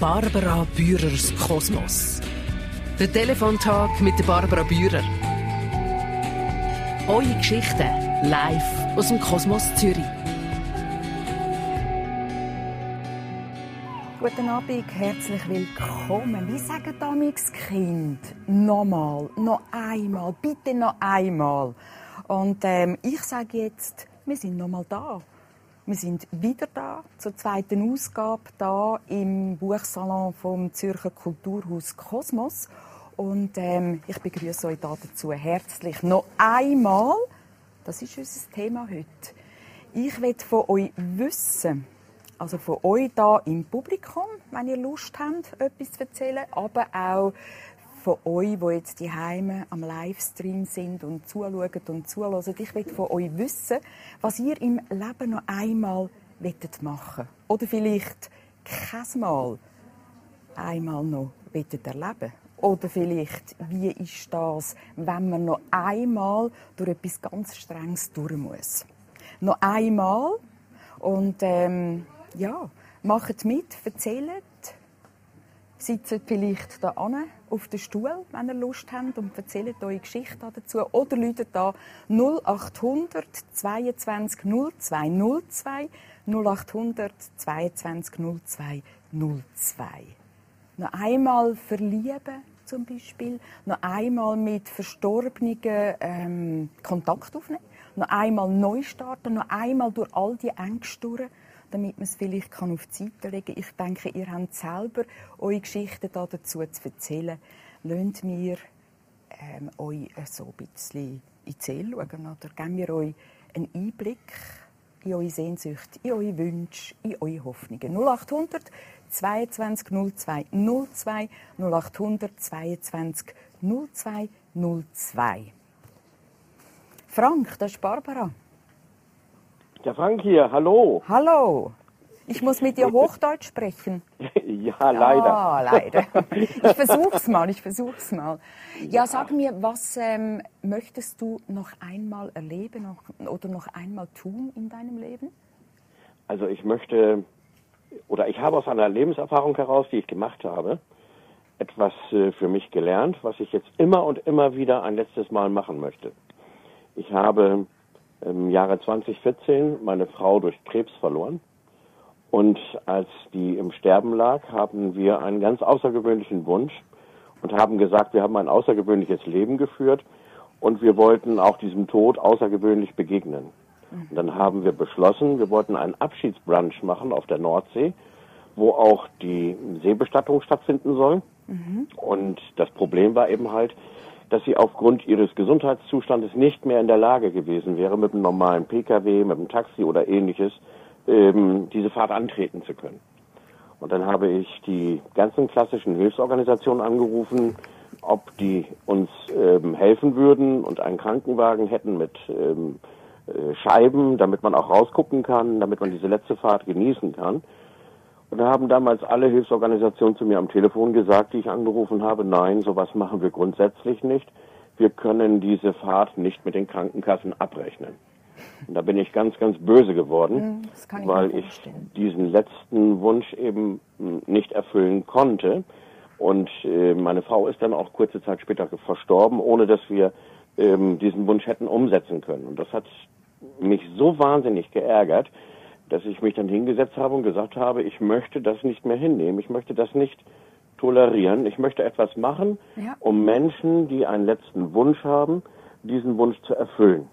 Barbara Bührers Kosmos. Der Telefontag mit Barbara Bührer. Eure Geschichten live aus dem Kosmos Zürich. Guten Abend, herzlich willkommen. Wie sagen damals Kind? Nochmal, noch einmal, bitte noch einmal. Und ähm, ich sage jetzt, wir sind nochmal da. Wir sind wieder da, zur zweiten Ausgabe, da im Buchsalon vom Zürcher Kulturhaus Kosmos. Und ähm, ich begrüße euch da dazu herzlich noch einmal. Das ist unser Thema heute. Ich will von euch wissen, also von euch da im Publikum, wenn ihr Lust habt, etwas zu erzählen, aber auch von euch, die jetzt die Heime am Livestream sind und zuschauen und zuhören. Ich will von euch wissen, was ihr im Leben noch einmal machen Oder vielleicht kein Mal einmal noch erleben Oder vielleicht, wie ist das, wenn man noch einmal durch etwas ganz Strenges durch muss? Noch einmal und ähm, ja, macht mit, erzählt, sitzt vielleicht da an auf den Stuhl, wenn ihr Lust habt und erzählt eure Geschichte dazu. Oder läutet da 0800 22 02 02 0800 22 02 02. Noch einmal verlieben zum Beispiel, noch einmal mit Verstorbenen ähm, Kontakt aufnehmen, noch einmal neu starten, noch einmal durch all die Ängste durch damit man es vielleicht kann auf die Seite legen kann. Ich denke, ihr habt selber eure Geschichten dazu zu erzählen. Lasst mir ähm, euch so ein bisschen in die Seele schauen. Oder geben wir euch einen Einblick in eure Sehnsucht, in eure Wünsche, in eure Hoffnungen. 0800 22 02 02 0800 22 02 02. Frank, das ist Barbara. Der Frank hier, hallo. Hallo. Ich muss mit dir Hochdeutsch sprechen. ja, leider. Ah, leider. Ich versuch's mal, ich versuch's mal. Ja, sag mir, was ähm, möchtest du noch einmal erleben oder noch einmal tun in deinem Leben? Also ich möchte, oder ich habe aus einer Lebenserfahrung heraus, die ich gemacht habe, etwas äh, für mich gelernt, was ich jetzt immer und immer wieder ein letztes Mal machen möchte. Ich habe im Jahre 2014 meine Frau durch Krebs verloren. Und als die im Sterben lag, haben wir einen ganz außergewöhnlichen Wunsch und haben gesagt, wir haben ein außergewöhnliches Leben geführt und wir wollten auch diesem Tod außergewöhnlich begegnen. Und dann haben wir beschlossen, wir wollten einen Abschiedsbrunch machen auf der Nordsee, wo auch die Seebestattung stattfinden soll. Mhm. Und das Problem war eben halt, dass sie aufgrund ihres Gesundheitszustandes nicht mehr in der Lage gewesen wäre, mit einem normalen Pkw, mit einem Taxi oder ähnliches ähm, diese Fahrt antreten zu können. Und dann habe ich die ganzen klassischen Hilfsorganisationen angerufen, ob die uns ähm, helfen würden und einen Krankenwagen hätten mit ähm, äh, Scheiben, damit man auch rausgucken kann, damit man diese letzte Fahrt genießen kann. Und da haben damals alle Hilfsorganisationen zu mir am Telefon gesagt, die ich angerufen habe, nein, sowas machen wir grundsätzlich nicht. Wir können diese Fahrt nicht mit den Krankenkassen abrechnen. Und da bin ich ganz, ganz böse geworden, ich weil ich diesen letzten Wunsch eben hm, nicht erfüllen konnte. Und äh, meine Frau ist dann auch kurze Zeit später verstorben, ohne dass wir ähm, diesen Wunsch hätten umsetzen können. Und das hat mich so wahnsinnig geärgert, dass ich mich dann hingesetzt habe und gesagt habe, ich möchte das nicht mehr hinnehmen, ich möchte das nicht tolerieren, ich möchte etwas machen, ja. um Menschen, die einen letzten Wunsch haben, diesen Wunsch zu erfüllen.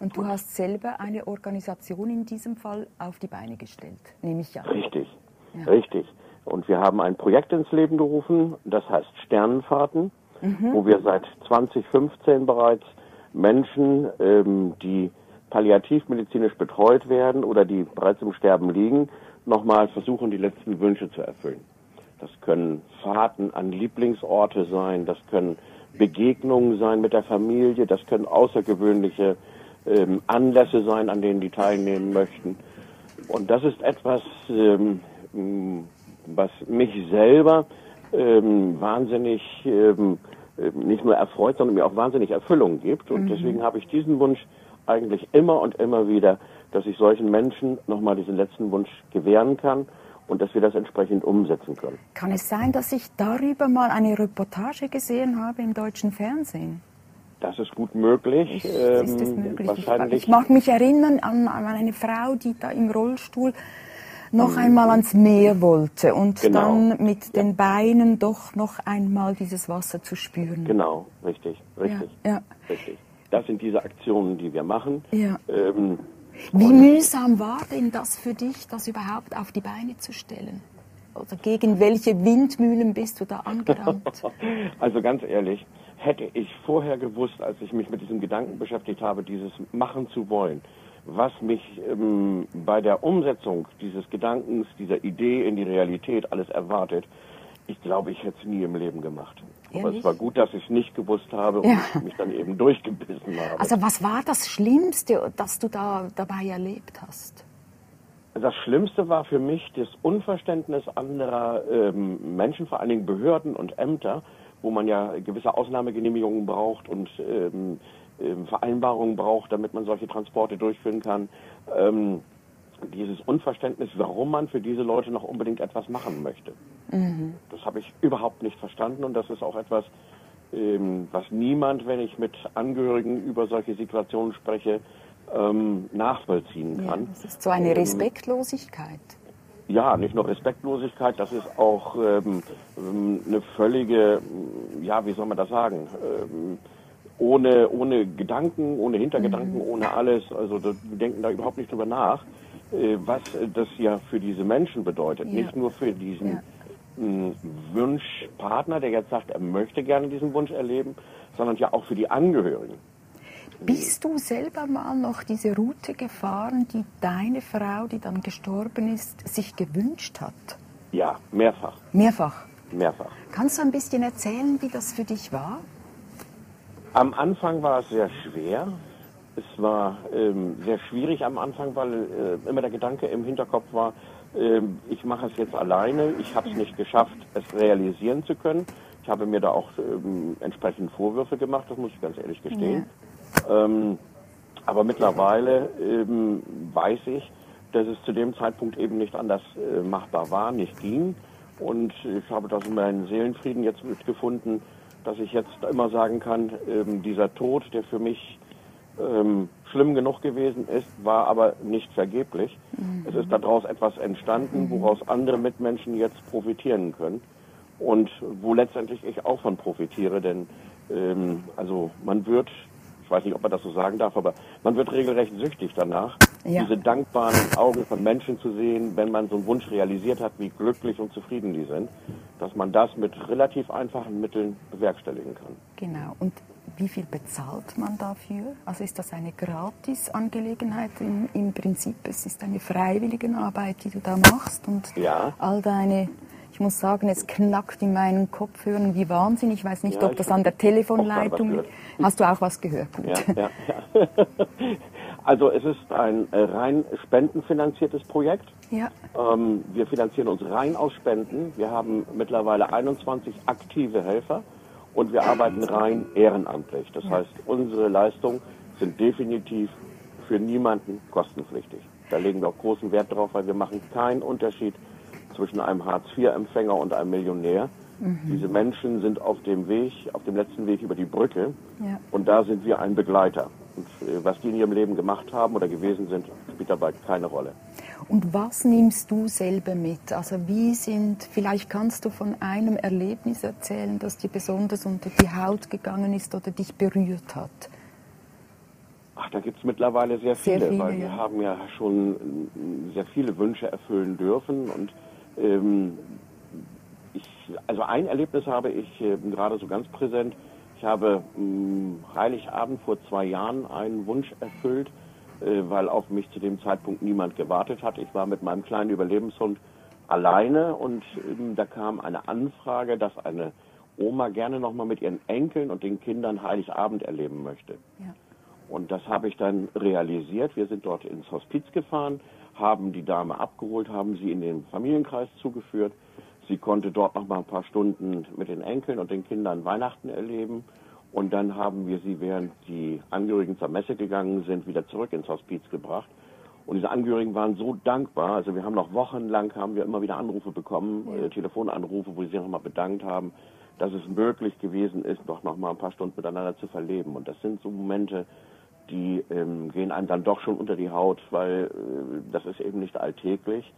Und du hast selber eine Organisation in diesem Fall auf die Beine gestellt, nehme ich an. Richtig, ja. richtig. Und wir haben ein Projekt ins Leben gerufen, das heißt Sternenfahrten, mhm. wo wir seit 2015 bereits Menschen, ähm, die palliativmedizinisch betreut werden oder die bereits im Sterben liegen, nochmal versuchen, die letzten Wünsche zu erfüllen. Das können Fahrten an Lieblingsorte sein, das können Begegnungen sein mit der Familie, das können außergewöhnliche ähm, Anlässe sein, an denen die teilnehmen möchten. Und das ist etwas, ähm, was mich selber ähm, wahnsinnig ähm, nicht nur erfreut, sondern mir auch wahnsinnig Erfüllung gibt. Und mhm. deswegen habe ich diesen Wunsch eigentlich immer und immer wieder, dass ich solchen Menschen nochmal diesen letzten Wunsch gewähren kann und dass wir das entsprechend umsetzen können. Kann es sein, dass ich darüber mal eine Reportage gesehen habe im deutschen Fernsehen? Das ist gut möglich. Ist, ist das Ähm, möglich? Wahrscheinlich. Ich mag mich erinnern an, an eine Frau, die da im Rollstuhl noch einmal ans Meer wollte und Genau. dann mit den Beinen doch noch einmal dieses Wasser zu spüren. Genau, richtig, richtig, Ja, ja. richtig. Das sind diese Aktionen, die wir machen. Ja. Ähm, Wie mühsam war denn das für dich, das überhaupt auf die Beine zu stellen? Oder gegen welche Windmühlen bist du da angerannt? Also ganz ehrlich, hätte ich vorher gewusst, als ich mich mit diesem Gedanken beschäftigt habe, dieses machen zu wollen, was mich ähm, bei der Umsetzung dieses Gedankens, dieser Idee in die Realität alles erwartet, ich glaube, ich hätte es nie im Leben gemacht. Aber Ehrlich? es war gut, dass ich es nicht gewusst habe und Ja. ich mich dann eben durchgebissen habe. Also was war das Schlimmste, das du da dabei erlebt hast? Das Schlimmste war für mich das Unverständnis anderer ähm, Menschen, vor allen Dingen Behörden und Ämter, wo man ja gewisse Ausnahmegenehmigungen braucht und ähm, ähm, Vereinbarungen braucht, damit man solche Transporte durchführen kann. Ähm, dieses Unverständnis, warum man für diese Leute noch unbedingt etwas machen möchte. Das habe ich überhaupt nicht verstanden und das ist auch etwas, ähm, was niemand, wenn ich mit Angehörigen über solche Situationen spreche, ähm, nachvollziehen Ja, kann. das ist so eine Ähm, Respektlosigkeit. ja, nicht nur Respektlosigkeit, das ist auch ähm, ähm, eine völlige, ja, wie soll man das sagen, ohne, ohne Gedanken, ohne Hintergedanken, Mhm. ohne alles. Also wir denken da überhaupt nicht drüber nach, was äh, das ja für diese Menschen bedeutet. Ja. Nicht nur für diesen Ja. mh, Wunschpartner, der jetzt sagt, er möchte gerne diesen Wunsch erleben, sondern ja auch für die Angehörigen. Bist du selber mal noch diese Route gefahren, die deine Frau, die dann gestorben ist, sich gewünscht hat? Ja, mehrfach, Mehrfach. mehrfach. Kannst du ein bisschen erzählen, wie das für dich war? Am Anfang war es sehr schwer. Es war ähm, sehr schwierig am Anfang, weil äh, immer der Gedanke im Hinterkopf war, ähm, ich mache es jetzt alleine, ich habe es nicht geschafft, es realisieren zu können. Ich habe mir da auch ähm, entsprechend Vorwürfe gemacht, das muss ich ganz ehrlich gestehen. Ähm, aber mittlerweile ähm, weiß ich, dass es zu dem Zeitpunkt eben nicht anders äh, machbar war, nicht ging. Und ich habe das in meinen Seelenfrieden jetzt mitgefunden, dass ich jetzt immer sagen kann, ähm, dieser Tod, der für mich ähm, schlimm genug gewesen ist, war aber nicht vergeblich. Es ist daraus etwas entstanden, woraus andere Mitmenschen jetzt profitieren können und wo letztendlich ich auch von profitiere, denn ähm, also man wird, ich weiß nicht, ob man das so sagen darf, aber man wird regelrecht süchtig danach, Ja. diese dankbaren Augen von Menschen zu sehen, wenn man so einen Wunsch realisiert hat, wie glücklich und zufrieden die sind, dass man das mit relativ einfachen Mitteln bewerkstelligen kann. Genau. Und wie viel bezahlt man dafür? Also ist das eine Gratis-Angelegenheit im, im Prinzip? Es ist eine freiwillige Arbeit, die du da machst und Ja. all deine, ich muss sagen, es knackt in meinen Kopfhörern wie Wahnsinn. Ich weiß nicht, Ja, ob das an der Telefonleitung liegt. Hast du auch was gehört? Gut. Ja, ja, ja. Also es ist ein äh, rein spendenfinanziertes Projekt. Ja. Ähm, wir finanzieren uns rein aus Spenden. Wir haben mittlerweile 21 aktive Helfer und wir arbeiten rein ehrenamtlich. Das heißt, unsere Leistungen sind definitiv für niemanden kostenpflichtig. Da legen wir auch großen Wert drauf, weil wir machen keinen Unterschied zwischen einem Hartz-IV-Empfänger und einem Millionär. Diese Menschen sind auf dem Weg, auf dem letzten Weg über die Brücke Ja. und da sind wir ein Begleiter. Und äh, was die in ihrem Leben gemacht haben oder gewesen sind, spielt dabei keine Rolle. Und was nimmst du selber mit? Also wie sind, vielleicht kannst du von einem Erlebnis erzählen, das dir besonders unter die Haut gegangen ist oder dich berührt hat? Ach, da gibt's mittlerweile sehr Sehr viele, viele, weil wir ja. haben ja schon mm, sehr viele Wünsche erfüllen dürfen. Und ähm, ich, also ein Erlebnis habe ich äh, gerade so ganz präsent. Ich habe ähm, Heiligabend vor zwei Jahren einen Wunsch erfüllt, äh, weil auf mich zu dem Zeitpunkt niemand gewartet hat. Ich war mit meinem kleinen Überlebenshund alleine und ähm, da kam eine Anfrage, dass eine Oma gerne nochmal mit ihren Enkeln und den Kindern Heiligabend erleben möchte. Ja. Und das habe ich dann realisiert. Wir sind dort ins Hospiz gefahren, haben die Dame abgeholt, haben sie in den Familienkreis zugeführt. Sie konnte dort noch mal ein paar Stunden mit den Enkeln und den Kindern Weihnachten erleben. Und dann haben wir sie, während die Angehörigen zur Messe gegangen sind, wieder zurück ins Hospiz gebracht. Und diese Angehörigen waren so dankbar. Also wir haben noch wochenlang haben wir immer wieder Anrufe bekommen, Ja. äh, Telefonanrufe, wo sie sich nochmal bedankt haben, dass es möglich gewesen ist, doch noch mal ein paar Stunden miteinander zu verleben. Und das sind so Momente, die ähm, gehen einem dann doch schon unter die Haut, weil äh, das ist eben nicht alltäglich,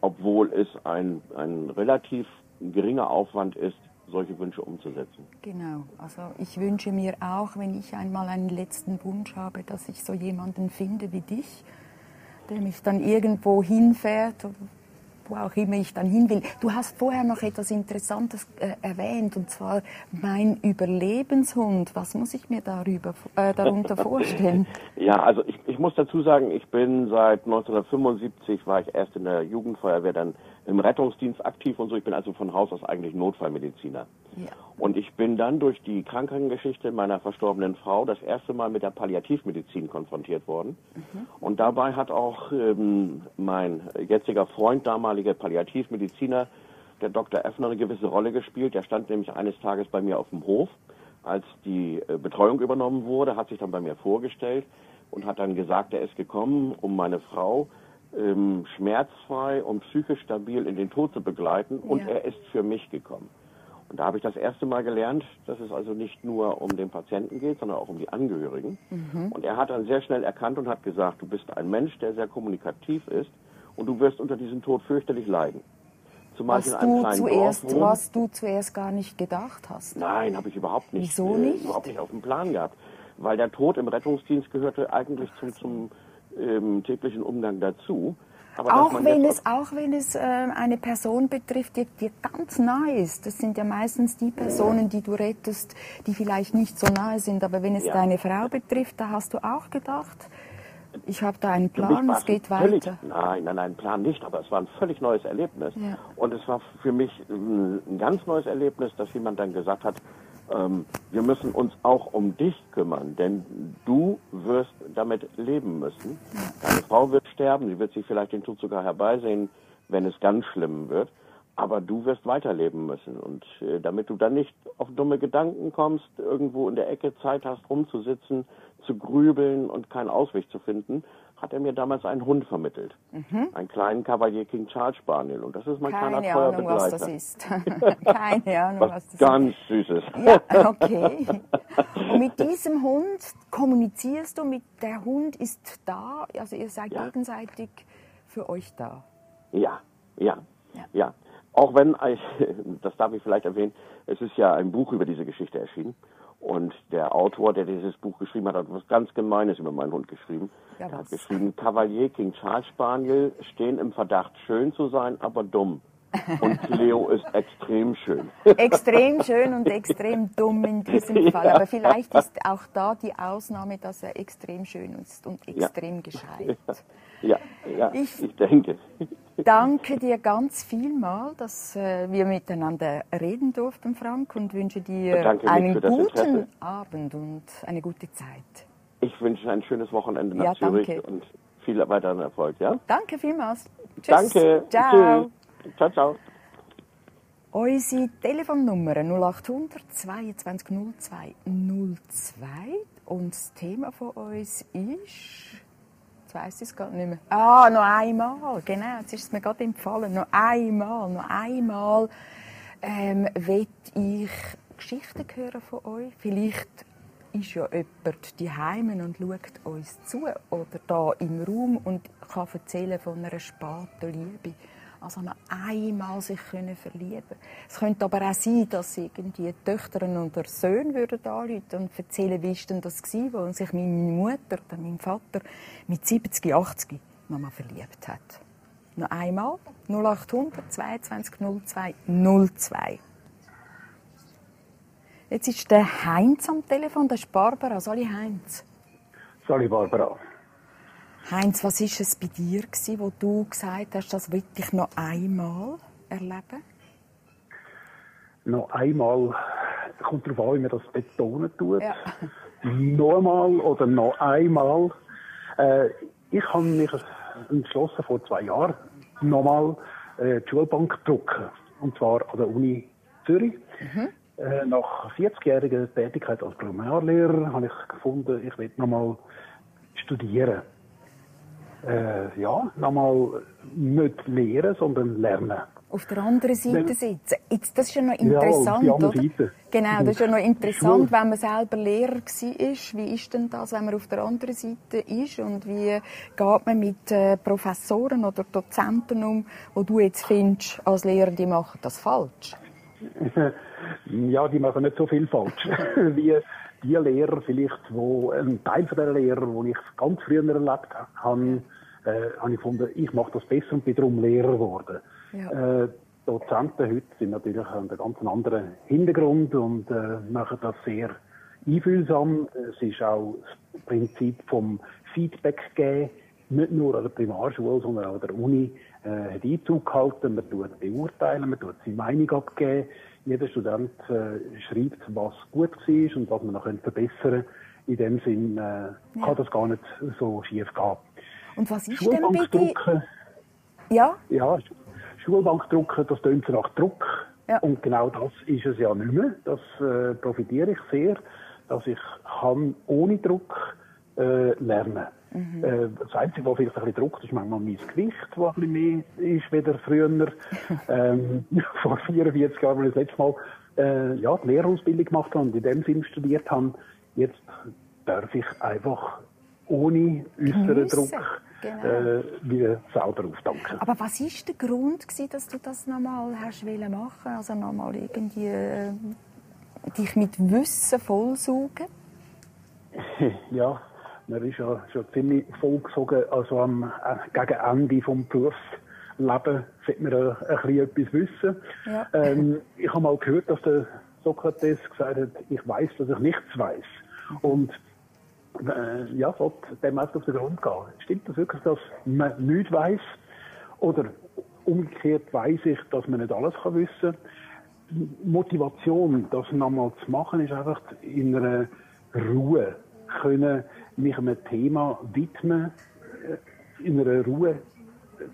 obwohl es ein, ein relativ geringer Aufwand ist, solche Wünsche umzusetzen. Genau. Also ich wünsche mir auch, wenn ich einmal einen letzten Wunsch habe, dass ich so jemanden finde wie dich, der mich dann irgendwo hinfährt, wo auch immer ich dann hin will. Du hast vorher noch etwas Interessantes äh, erwähnt, und zwar mein Überlebenshund. Was muss ich mir darüber, äh, darunter vorstellen? Ja, also ich, ich muss dazu sagen, ich bin seit 1975, war ich erst in der Jugendfeuerwehr, dann im Rettungsdienst aktiv und so. Ich bin also von Haus aus eigentlich Notfallmediziner. Ja. Und ich bin dann durch die Krankheitsgeschichte meiner verstorbenen Frau das erste Mal mit der Palliativmedizin konfrontiert worden. Und dabei hat auch ähm, mein jetziger Freund, damaliger Palliativmediziner, der Dr. Effner, eine gewisse Rolle gespielt. Der stand nämlich eines Tages bei mir auf dem Hof, als die äh, Betreuung übernommen wurde, hat sich dann bei mir vorgestellt und hat dann gesagt, er ist gekommen, um meine Frau ähm, schmerzfrei und psychisch stabil in den Tod zu begleiten und Ja. er ist für mich gekommen. Und da habe ich das erste Mal gelernt, dass es also nicht nur um den Patienten geht, sondern auch um die Angehörigen. Und er hat dann sehr schnell erkannt und hat gesagt, du bist ein Mensch, der sehr kommunikativ ist und du wirst unter diesem Tod fürchterlich leiden. Zumal Was in einem du, kleinen zuerst, Dorf was du zuerst gar nicht gedacht hast. Nein, habe ich überhaupt nicht. Wieso äh, nicht? Überhaupt nicht auf dem Plan gehabt. Weil der Tod im Rettungsdienst gehörte eigentlich zum, zum ähm, täglichen Umgang dazu. Aber Auch wenn, es, auch wenn es äh, eine Person betrifft, die dir ganz nahe ist. Das sind ja meistens die Personen, die du rettest, die vielleicht nicht so nahe sind. Aber wenn es Ja. deine Frau betrifft, da hast du auch gedacht, ich habe da einen Plan, es geht völlig, weiter. Nein, nein, nein, Plan nicht, aber es war ein völlig neues Erlebnis. Ja. Und es war für mich ähm, ein ganz neues Erlebnis, dass jemand dann gesagt hat, ähm, wir müssen uns auch um dich kümmern, denn du wirst damit leben müssen. Deine Frau wird sterben, sie wird sich vielleicht den Tod sogar herbeisehen, wenn es ganz schlimm wird. Aber du wirst weiterleben müssen. Und äh, damit du dann nicht auf dumme Gedanken kommst, irgendwo in der Ecke Zeit hast, rumzusitzen, zu grübeln und keinen Ausweg zu finden, hat er mir damals einen Hund vermittelt. Einen kleinen Cavalier King Charles Spaniel. Und das ist mein kleiner Mhm. Keine treuer Ahnung, was das ist. Keine Ahnung, was Was das ist. ganz Süßes. Ja, okay. Und mit diesem Hund kommunizierst du, mit der Hund ist da, also ihr seid Ja. gegenseitig für euch da. Ja, ja, Ja. ja. Auch wenn, ich, das darf ich vielleicht erwähnen, es ist ja ein Buch über diese Geschichte erschienen. Und der Autor, der dieses Buch geschrieben hat, hat was ganz Gemeines über meinen Hund geschrieben. Ja, er hat geschrieben, Cavalier King Charles Spaniel stehen im Verdacht, schön zu sein, aber dumm. Und Leo ist extrem schön. Extrem schön und extrem dumm in diesem Fall. Aber vielleicht ist auch da die Ausnahme, dass er extrem schön ist und extrem gescheit. Ja, ja, Ich- ich denke. Danke dir ganz vielmal, dass äh, wir miteinander reden durften, Frank, und wünsche dir einen guten. Abend und eine gute Zeit. Ich wünsche ein schönes Wochenende nach Ja, Zürich danke. und viel weiteren Erfolg, ja? Danke vielmals. Tschüss. Danke. Ciao. Tschüss. Ciao, ciao. Unsere Telefonnummer 0800 22 02 02 und das Thema von uns ist... Jetzt weiss ich es gar nicht mehr. Ah, noch einmal, genau, jetzt ist es mir gerade empfallen. Noch einmal, noch einmal ähm, will ich Geschichten hören von euch. Vielleicht ist ja jemand die Heimen und schaut uns zu oder da im Raum und kann erzählen von einer späten Liebe. Also noch einmal sich können verlieben. Es könnte aber auch sein, dass irgendwie Töchter oder Söhne würden anrufen und erzählen, wie ist denn das gewesen, wo sich meine Mutter oder mein Vater mit 70, 80 nochmal verliebt hat. Noch einmal 0800 22 02 02. Jetzt ist der Heinz am Telefon, das ist Barbara. Sali Heinz. Sali Barbara. Heinz, was war es bei dir, gewesen, wo du gesagt hast, das will ich noch einmal erleben? Noch einmal, kommt darauf an, wie man das betonen tut. Ja. Nochmal oder noch einmal. Äh, ich habe mich entschlossen, vor zwei Jahren nochmal äh, die Schulbank zu drucken. Und zwar an der Uni Zürich. Äh, nach 40-jähriger Tätigkeit als Primarlehrer habe ich gefunden, ich will nochmal studieren. Äh, ja, nochmal nicht lehren, sondern lernen. Auf der anderen Seite sitzen. Jetzt, das ist ja noch Ja, auf interessant, andere oder? Seite. Genau, das ist ja noch interessant, wenn man selber Lehrer war. Wie ist denn das, wenn man auf der anderen Seite ist? Und wie geht man mit äh, Professoren oder Dozenten um, wo du jetzt findest, als Lehrer, die machen das falsch? ja, die machen nicht so viel falsch. Wie die Lehrer vielleicht, wo ein Teil von der Lehrer, wo ich ganz früher erlebt habe, äh, habe ich gefunden, ich mache das besser und bin darum Lehrer geworden. Ja. Äh, Dozenten heute sind natürlich haben einen ganz anderen Hintergrund und äh, machen das sehr einfühlsam. Es ist auch das Prinzip vom Feedback geben, nicht nur an der Primarschule, sondern auch an der Uni, äh, hat Einzug gehalten. Man tut beurteilen, man tut seine Meinung abgeben. Jeder Student äh, schreibt, was gut war und was man noch verbessern könnte. In dem Sinn äh, kann das gar nicht so schief gehen. Und was ist denn bei dir? Schulbankdrucken, Ja, ja, Sch- Schulbankdrucken, das tönt nach Druck. Ja. Und genau das ist es ja nicht mehr. Das äh, profitiere ich sehr, dass ich kann ohne Druck äh, lernen äh, Das Einzige, was vielleicht ein bisschen druckt, ist manchmal mein Gewicht, das ein bisschen mehr ist wieder früher. ähm, vor 44 Jahren, als ich das letzte Mal äh, ja, die Lehrausbildung gemacht habe und in dem Sinn studiert habe. Jetzt darf ich einfach ohne äußeren Druck genau. äh, wieder selber auftanken. aber was ist der Grund, gewesen, dass du das nochmal hast wollen machen? Also nochmal irgendwie äh, dich mit Wissen vollsaugen? Ja, man ist ja schon ziemlich vollgesogen, also am äh, gegen Ende vom Berufsleben sollte man äh, ein bisschen etwas wissen. Ja. Ähm, ich habe mal gehört, dass der Sokrates gesagt hat, ich weiß, dass ich nichts weiß. Und äh, ja, sollte dem auf den Grund gehen. Stimmt das wirklich, dass man nichts weiß? Oder umgekehrt weiß ich, dass man nicht alles kann wissen Motivation, das nochmal zu machen, ist einfach in einer Ruhe können mich einem Thema widmen, äh, in einer Ruhe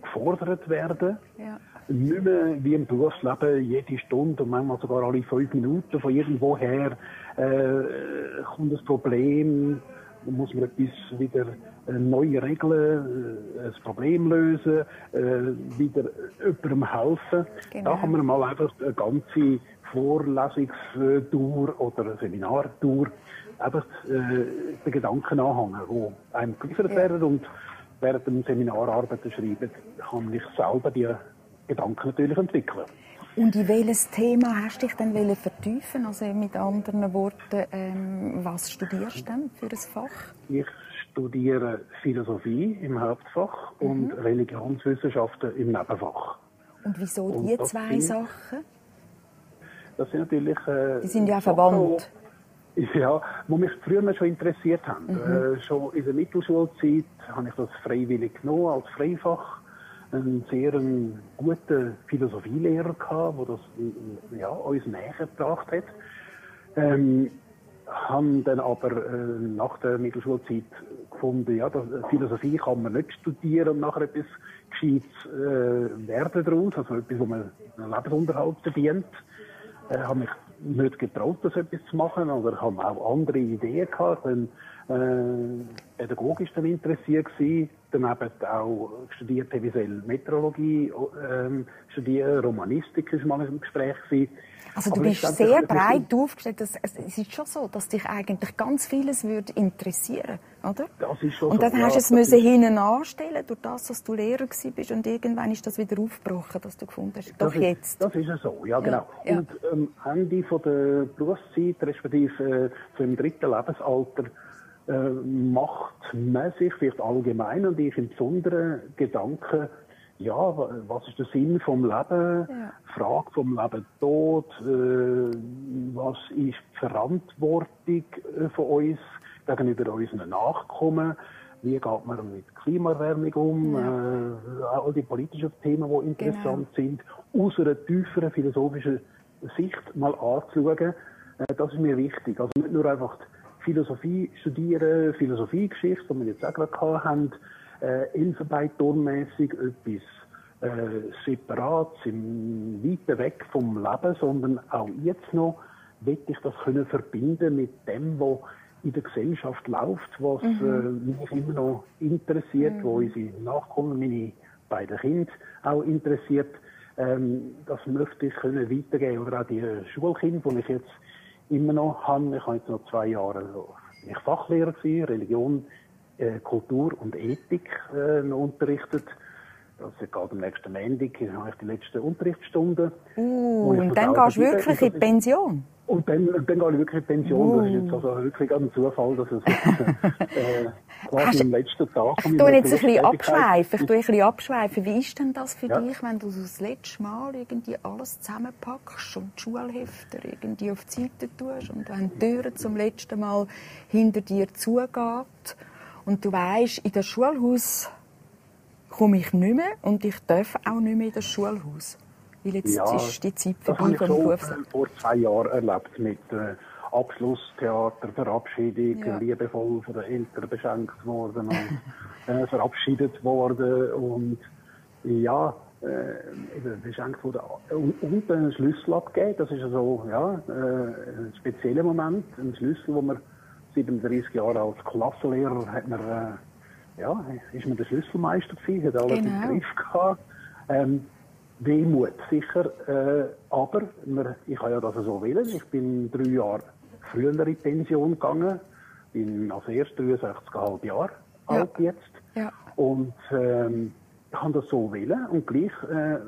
gefordert werden. Ja. Nicht mehr wie im Berufsleben jede Stunde und manchmal sogar alle fünf Minuten von irgendwoher äh, kommt ein Problem, dann muss man etwas wieder äh, neu regeln, äh, ein Problem lösen, äh, wieder jemandem helfen. Genau. Da kann man mal einfach eine ganze Vorlesungstour oder eine Seminartour einfach äh, den Gedanken anhängen, die einem geliefert Ja. werden und während dem Seminar Arbeiten schreiben, kann ich selber die Gedanken natürlich entwickeln. Und in welches Thema hast du dich dann vertiefen? Also mit anderen Worten, ähm, was studierst du denn für ein Fach? Ich studiere Philosophie im Hauptfach und Religionswissenschaften im Nebenfach. Und wieso Und die zwei sind- Sachen? Das sind natürlich. Äh, Die sind ja Sachen, verwandt. Ja, wo mich früher schon interessiert haben. Mhm. Äh, schon in der Mittelschulzeit habe ich das freiwillig genommen als Freifach. Einen sehr einen guten Philosophielehrer gehabt, der das äh, ja, uns näher gebracht hat. Ähm, haben dann aber äh, nach der Mittelschulzeit gefunden, ja, das, Philosophie kann man nicht studieren und nachher etwas Gescheites äh, werden daraus, also etwas, wo man einen Lebensunterhalt verdient. Äh, habe mich nicht getraut, das etwas zu machen, oder habe auch andere Ideen gehabt. Dann äh, pädagogisch dann interessiert gewesen, daneben auch studiert habe visuelle Meteorologie, ähm, studiert Romanistik ist mal im Gespräch gewesen. Also du Aber bist sehr breit aufgestellt. Das, es ist schon so, dass dich eigentlich ganz vieles würde interessieren, oder? Das ist schon Und dann so, hast du ja, es müssen ist- hinten anstellen, durch das, dass du Lehrer gewesen bist und irgendwann ist das wieder aufgebrochen, dass du gefunden hast, doch das ist, jetzt. Das ist ja so, ja genau. ja. Und am Ende von der Berufszeit, respektive äh, so im dritten Lebensalter, äh, macht man sich vielleicht allgemein und ich im Besonderen Gedanken, ja, wa- was ist der Sinn vom Leben? Ja. Frage vom Leben Tod, äh, was ist die Verantwortung äh, von uns gegenüber unseren Nachkommen? Wie geht man mit Klimaerwärmung um? Äh, all die politischen Themen, die interessant sind, aus einer tieferen philosophischen Sicht mal anzuschauen. Äh, das ist mir wichtig. Also nicht nur einfach die Philosophie studieren, Philosophiegeschichte, die wir jetzt auch gerade gehabt haben, äh, Elfenbeinturmmässig etwas äh, separat, im weiten Weg vom Leben, sondern auch jetzt noch will ich das können verbinden mit dem, was in der Gesellschaft läuft, was mhm. äh, mich immer noch interessiert, mhm. wo unsere Nachkommen, meine beiden Kinder auch interessiert. Ähm, das möchte ich können weitergeben. Oder auch die Schulkinder, die ich jetzt immer noch habe. Ich habe jetzt noch zwei Jahre ich Fachlehrer gewesen, Religion, äh, Kultur und Ethik äh, unterrichtet. Das geht am nächsten Montag, habe ich die letzte Unterrichtsstunde. Uh, und dann gehst du wirklich in Pension? Und dann, dann gehe ich wirklich in Pension. Uh. Das ist jetzt also wirklich ein Zufall, dass es äh, quasi am letzten Tag... Ich tue jetzt ein bisschen abschweifen. Ich tue ein bisschen abschweifen. Wie ist denn das für ja. dich, wenn du das letzte Mal irgendwie alles zusammenpackst und die Schulhefter irgendwie auf die Seite tust und wenn die Tür zum letzten Mal hinter dir zugeht und du weißt, in das Schulhaus komme ich nicht mehr und ich darf auch nicht mehr in das Schulhaus? Weil jetzt ja, ist die Zeit vorbei vom Berufs. Das vor zwei Jahren erlebt mit äh, Abschlusstheater, Verabschiedung, ja. liebevoll von den Eltern beschenkt worden und äh, verabschiedet worden und ja, äh, beschenkt worden und, und einen Schlüssel abgegeben. Das ist also ja, äh, ein spezieller Moment, ein Schlüssel, wo man 37 Jahre als Klassenlehrer hat man, äh, ja, ist man der Schlüsselmeister gewesen, hat alles genau. im Griff gehabt. Ähm, Wehmut, sicher. Äh, aber wir, ich habe ja das so wählen. Ich bin drei Jahre früher in Pension gegangen. Bin als erst 63,5 Jahre ja. alt jetzt. Ja. Und ähm, ich habe das so wählen und gleich äh,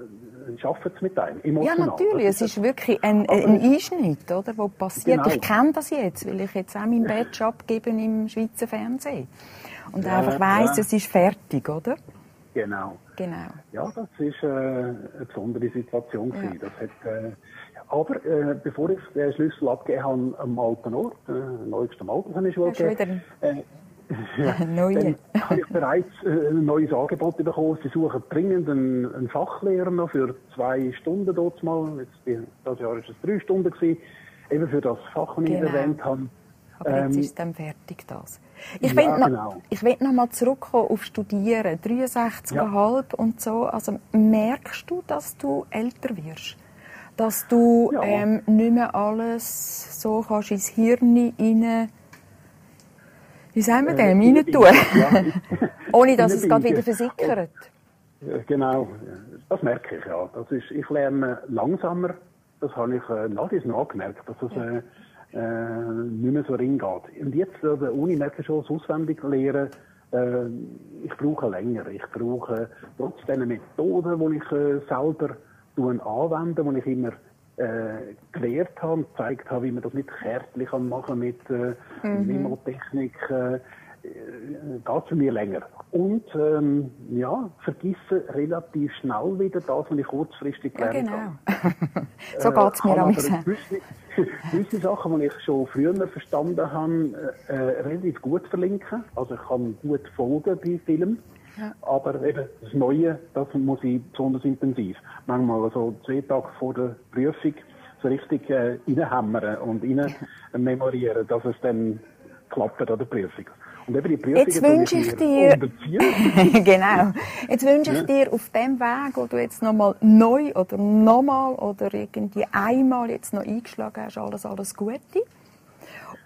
schafft es mit einem. Emotional. Ja, natürlich. Es ist wirklich ein, ein Einschnitt, oder, wo passiert. Genau. Ich kenne das jetzt, weil ich jetzt auch mein Badge abgebe im Schweizer Fernsehen. Und ja, einfach weiss, ja. es ist fertig, oder? Genau. Genau. Ja, das ist äh, eine besondere Situation Ja. Das hat, äh, aber äh, bevor ich den Schlüssel abgegeben habe am alten Ort, äh, neuestem Alter habe ich gegeben, äh, ja, Neue. Dann habe ich bereits äh, ein neues Angebot bekommen. Sie suchen dringend einen, einen Fachlehrer noch für zwei Stunden dort mal. Jetzt, das Jahr war es drei Stunden gewesen. Eben für das Fach, das genau. ich erwähnt habe. Aber jetzt ähm, ist dann fertig das. Ich ja, will noch, genau. ich will noch mal zurückkommen auf Studieren. 63,5 ja. und so. Also merkst du, dass du älter wirst? Dass du ja. ähm, nicht mehr alles so kannst ins Hirn rein, wie sagen wir äh, dem, rein tun? Ja. Ohne dass es gerade wieder versickert. Genau, das merke ich ja. Das ist, ich lerne langsamer. Das habe ich äh, nach noch gemerkt, dass es äh, äh, nicht mehr so ring geht. Und jetzt an der Uni merke ich schon, das auswendig lernen, äh, ich brauche länger. Ich brauche trotz diesen Methoden, die ich äh, selber anwende, die ich immer äh, gelehrt habe und gezeigt habe, wie man das mit Kärtchen machen kann, mit äh, mhm. Memotechnik, äh, geht für mich länger. Und ähm, ja, vergesse relativ schnell wieder das, was ich kurzfristig gelernt ja, genau. habe. so geht es mir äh, auch gewisse, gewisse Sachen, die ich schon früher verstanden habe, äh, äh, relativ gut verlinken. Also ich kann gut folgen bei Filmen. Ja. Aber eben das Neue, das muss ich besonders intensiv. Manchmal also zwei Tage vor der Prüfung so richtig äh, reinhämmern und rein memorieren, dass es dann klappt an der Prüfung. Jetzt wünsche ich dir, genau, jetzt wünsche ich dir auf dem Weg, wo du jetzt nochmal neu oder nochmal oder irgendwie einmal jetzt noch eingeschlagen hast, alles, alles Gute.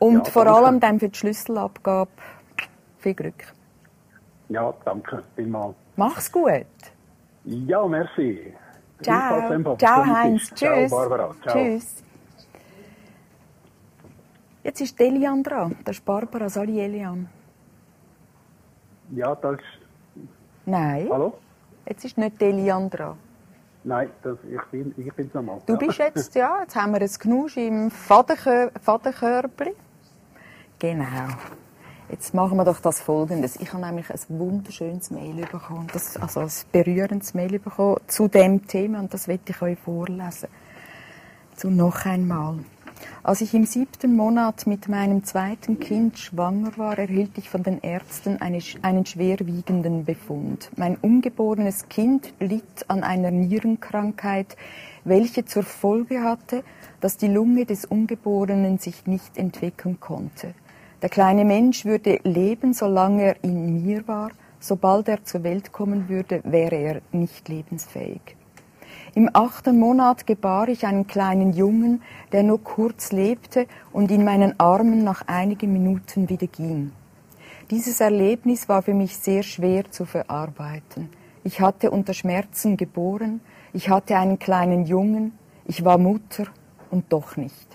Und ja, vor allem dann für die Schlüsselabgabe viel Glück. Ja, danke vielmals. Mach's gut. Ja, merci. Ciao. Ciao, Heinz. Tschüss. Ciao, Barbara. Ciao. Tschüss. Jetzt ist Delian dran. Das ist Barbara Salielian. Ja, das ist... Nein. Hallo? Jetzt ist nicht Delian dran. Nein, das, ich bin ich bin's nochmal. Du bist jetzt, ja, jetzt haben wir ein Knusch im Fadenkörbli. Genau. Jetzt machen wir doch das Folgendes. Ich habe nämlich ein wunderschönes Mail bekommen, das, also ein berührendes Mail bekommen zu dem Thema und das werde ich euch vorlesen. Zu noch einmal. Als ich im siebten Monat mit meinem zweiten Kind schwanger war, erhielt ich von den Ärzten eine, einen schwerwiegenden Befund. Mein ungeborenes Kind litt an einer Nierenkrankheit, welche zur Folge hatte, dass die Lunge des Ungeborenen sich nicht entwickeln konnte. Der kleine Mensch würde leben, solange er in mir war, sobald er zur Welt kommen würde, wäre er nicht lebensfähig. Im achten Monat gebar ich einen kleinen Jungen, der nur kurz lebte und in meinen Armen nach einigen Minuten wieder ging. Dieses Erlebnis war für mich sehr schwer zu verarbeiten. Ich hatte unter Schmerzen geboren, ich hatte einen kleinen Jungen, ich war Mutter und doch nicht.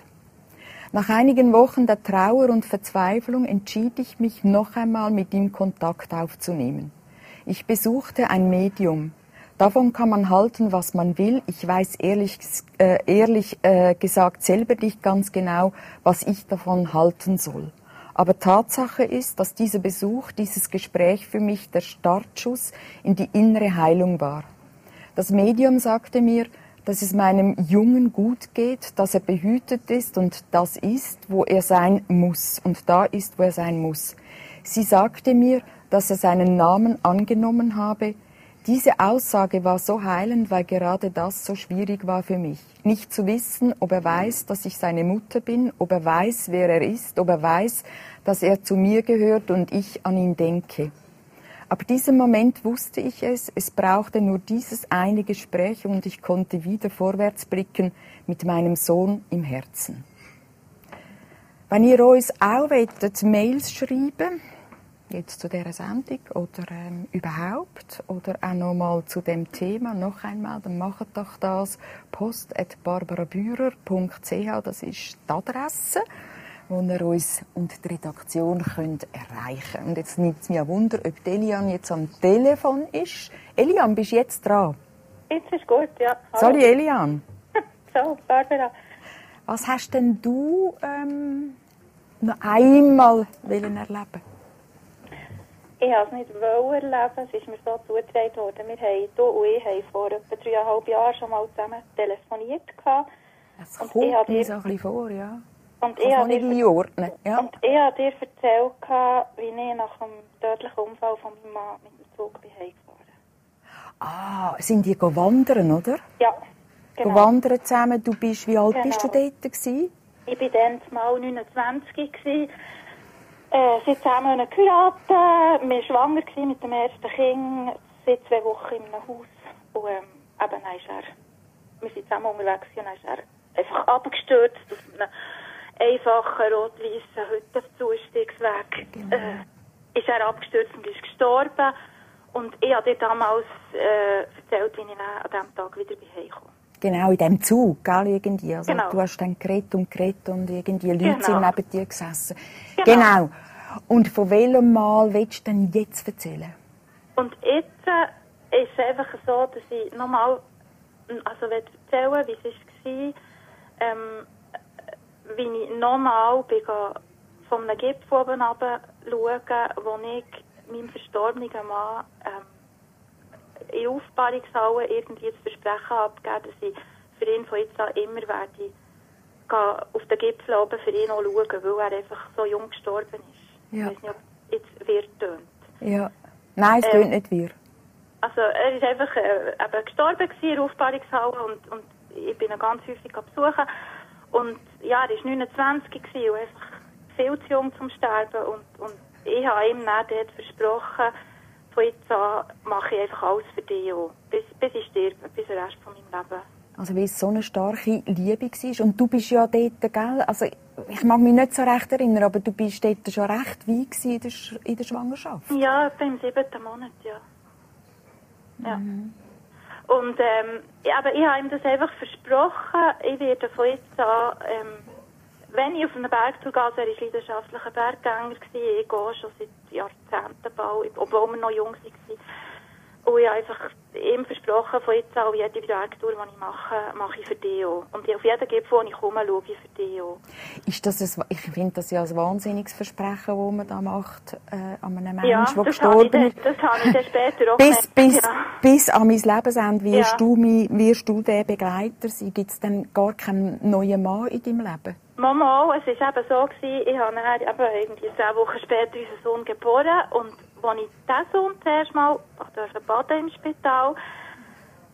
Nach einigen Wochen der Trauer und Verzweiflung entschied ich mich noch einmal mit ihm Kontakt aufzunehmen. Ich besuchte ein Medium. Davon kann man halten, was man will. Ich weiß ehrlich, äh, ehrlich äh, gesagt selber nicht ganz genau, was ich davon halten soll. Aber Tatsache ist, dass dieser Besuch, dieses Gespräch für mich der Startschuss in die innere Heilung war. Das Medium sagte mir, dass es meinem Jungen gut geht, dass er behütet ist und das ist, wo er sein muss und da ist, wo er sein muss. Sie sagte mir, dass er seinen Namen angenommen habe. Diese Aussage war so heilend, weil gerade das so schwierig war für mich. Nicht zu wissen, ob er weiß, dass ich seine Mutter bin, ob er weiß, wer er ist, ob er weiß, dass er zu mir gehört und ich an ihn denke. Ab diesem Moment wusste ich es, es brauchte nur dieses eine Gespräch und ich konnte wieder vorwärts blicken mit meinem Sohn im Herzen. Wenn ihr uns auch Mails schreiben jetzt zu dieser Sendung oder ähm, überhaupt oder auch nochmal zu dem Thema noch einmal, dann macht doch das post.barbarabührer.ch, das ist die Adresse wo ihr uns und die Redaktion könnt erreichen Und jetzt nimmt es mich ein Wunder, ob Elian jetzt am Telefon ist. Elian, bist du jetzt dran? Jetzt ist gut, ja. Hallo. Elian. so, Barbara. Was hast denn du ähm, noch einmal wollen erleben ich wollte es nicht erleben, es ist mir so zugetragen worden. Wir haben, du und ich haben vor etwa dreieinhalb Jahren schon mal zusammen telefoniert. Es kommt mir so ein bisschen vor, ja. Und ich habe dir, einordnen. Ja. Und ich habe dir erzählt, wie ich nach dem tödlichen Unfall von meinem Mann mit dem Zug bin heimgefahren Ah, sind die wandern, oder? Ja, genau. Wandern zusammen. Du bist, wie alt genau. bist du dort? Gewesen? Ich war dann mal 29. Gewesen. Äh, sind zusammen geheiratet. Wir waren schwanger mit dem ersten Kind. Seit zwei Wochen in einem Haus. Und ähm, eben, dann ist er, wir sind zusammen unterwegs und dann ist er einfach abgestürzt auf einem einfachen rot-weißen Hüttenzustieggsweg genau. äh, ist er abgestürzt und ist gestorben. Und ich habe dir damals äh, erzählt, wie ich an diesem Tag wieder heimkomme. Genau, in diesem Zug, gell, irgendwie. Also, genau. Du hast dann geredet und geredet und irgendwie Leute genau. sind neben dir gesessen. Genau. genau. Und von welchem Mal willst du denn jetzt erzählen? Und jetzt äh, ist es einfach so, dass ich nochmal also erzählen wie es war. Ähm, wie ich nochmal von einem Gipfel oben runter schaue, wo ich meinem verstorbenen Mann ähm, in Aufbahrungshalle irgendwie das Versprechen abgegeben dass ich für ihn von jetzt an immer werde auf den Gipfel oben für ihn auch schauen, weil er einfach so jung gestorben ist. Ja. Ich weiß nicht, ob jetzt wir tönt. Ja. Nein, es tönt ähm, nicht wir. Also er ist einfach äh, eben gestorben in der Aufbahrungshalle und, und ich bin ihn ganz häufig besuchen. Und ja, er war 29 und einfach viel zu jung zum Sterben. Und, und ich habe ihm dann dort versprochen, von jetzt an mache ich einfach alles für dich auch. Bis, bis ich sterbe, bis der Rest von meinem Leben. Also weil es so eine starke Liebe war. Und du bist ja dort, gell? Also ich mag mich nicht so recht erinnern, aber du bist dort schon recht weit in der, in der Schwangerschaft. Ja, im siebten Monat, ja. Ja. Mhm. Und ähm, aber ich habe ihm das einfach versprochen. Ich werde von jetzt an, ähm, wenn ich auf einen Bergtour gehe, also er war leidenschaftlicher Berggänger, ich gehe schon seit Jahrzehnten bald, obwohl wir noch jung waren. Und ich habe einfach ihm versprochen, von jetzt an, jede Bergtour, die ich mache, mache ich für dich auch. Und auf jeden Gipfel, wo ich komme, schaue ich für dich auch. Ist das ein, ich finde das ja ein wahnsinniges Versprechen, das man da macht äh, an einem Menschen, ja, der gestorben ist. das habe ich dann später auch bis, bis, ja. bis an mein Lebensende wirst, ja. du, wirst du der Begleiter sein. Gibt es dann gar keinen neuen Mann in deinem Leben? Mama, es war eben so, gewesen, ich habe dann eben irgendwie zehn Wochen später unseren Sohn geboren und als ich diesen Sohn zuerst mal baden im Spital,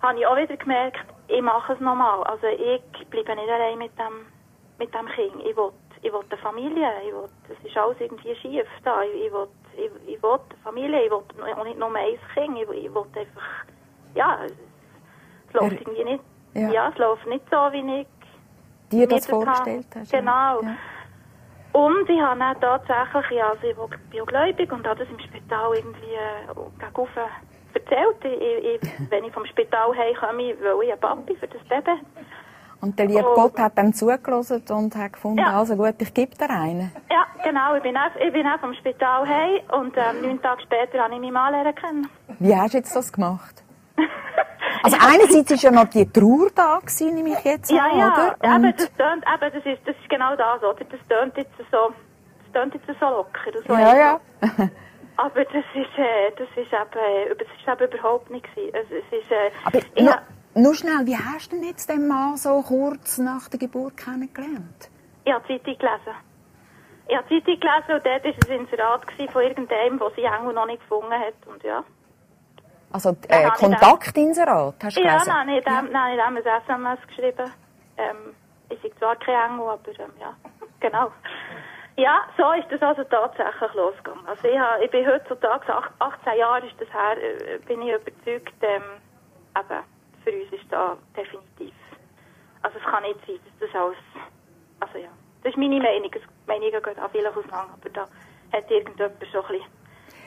habe ich auch wieder gemerkt, ich mache es nochmal. Also ich bleibe nicht allein mit dem, mit dem Kind. Ich will, ich will eine Familie. Ich will, es ist alles irgendwie schief da. Ich, ich, will, ich, ich will eine Familie. Ich will auch nicht nur ein Kind. Ich, ich will einfach, ja, es läuft irgendwie nicht, Ja. ja. es läuft nicht so, wie ich dir das vorgestellt hast. Genau. Ja. Und ich habe dann tatsächlich, ja, also ich bin gläubig und habe das im Spital irgendwie äh, gegenüber erzählt. Ich, ich, wenn ich vom Spital heimkomme, will ich einen Papi für das Baby. Und der liebe Oh. Gott hat dann zugelassen und hat gefunden, Ja. also gut, ich gebe dir einen. Ja, genau. Ich bin auch, ich bin auch vom Spital heim und ähm, neun Tage später habe ich meinen Mann lernen kennen. Wie hast du jetzt das gemacht? Also einerseits war ja noch die Trauer da, gewesen, nehme ich jetzt Ja, an, ja, oder? eben, Und- das, tönt, eben, das, ist, das ist genau das, oder? Das tönt jetzt so, das tönt jetzt so locker. So ja, ja. Aber das ist, äh, das ist eben, äh, das ist eben überhaupt nicht gewesen. Es, es ist, äh, Aber ich nur, nur schnell, wie hast du denn jetzt den Mann so kurz nach der Geburt kennengelernt? ich habe die Zeitung gelesen. Ich habe die Zeitung gelesen und dort war ein Inserat von irgendjemandem, der sie Engel noch nicht gefunden hat. Und ja. Also Ja, äh, Kontaktinserat, hast du Ja, gelesen? nein, ich habe nein, ich habe ein SMS geschrieben. Ähm, ich bin zwar kein Engel, aber ähm, ja, genau. Ja, so ist das also tatsächlich losgegangen. Also ich, habe, ich bin heutzutage, ach- 18 Jahre ist das her, äh, bin ich überzeugt, ähm, eben, für uns ist da definitiv. Also es kann nicht sein, dass das alles, also ja, das ist meine Meinung, Meinungen gehen auch vielleicht auseinander, aber da hat irgendjemand schon ein bisschen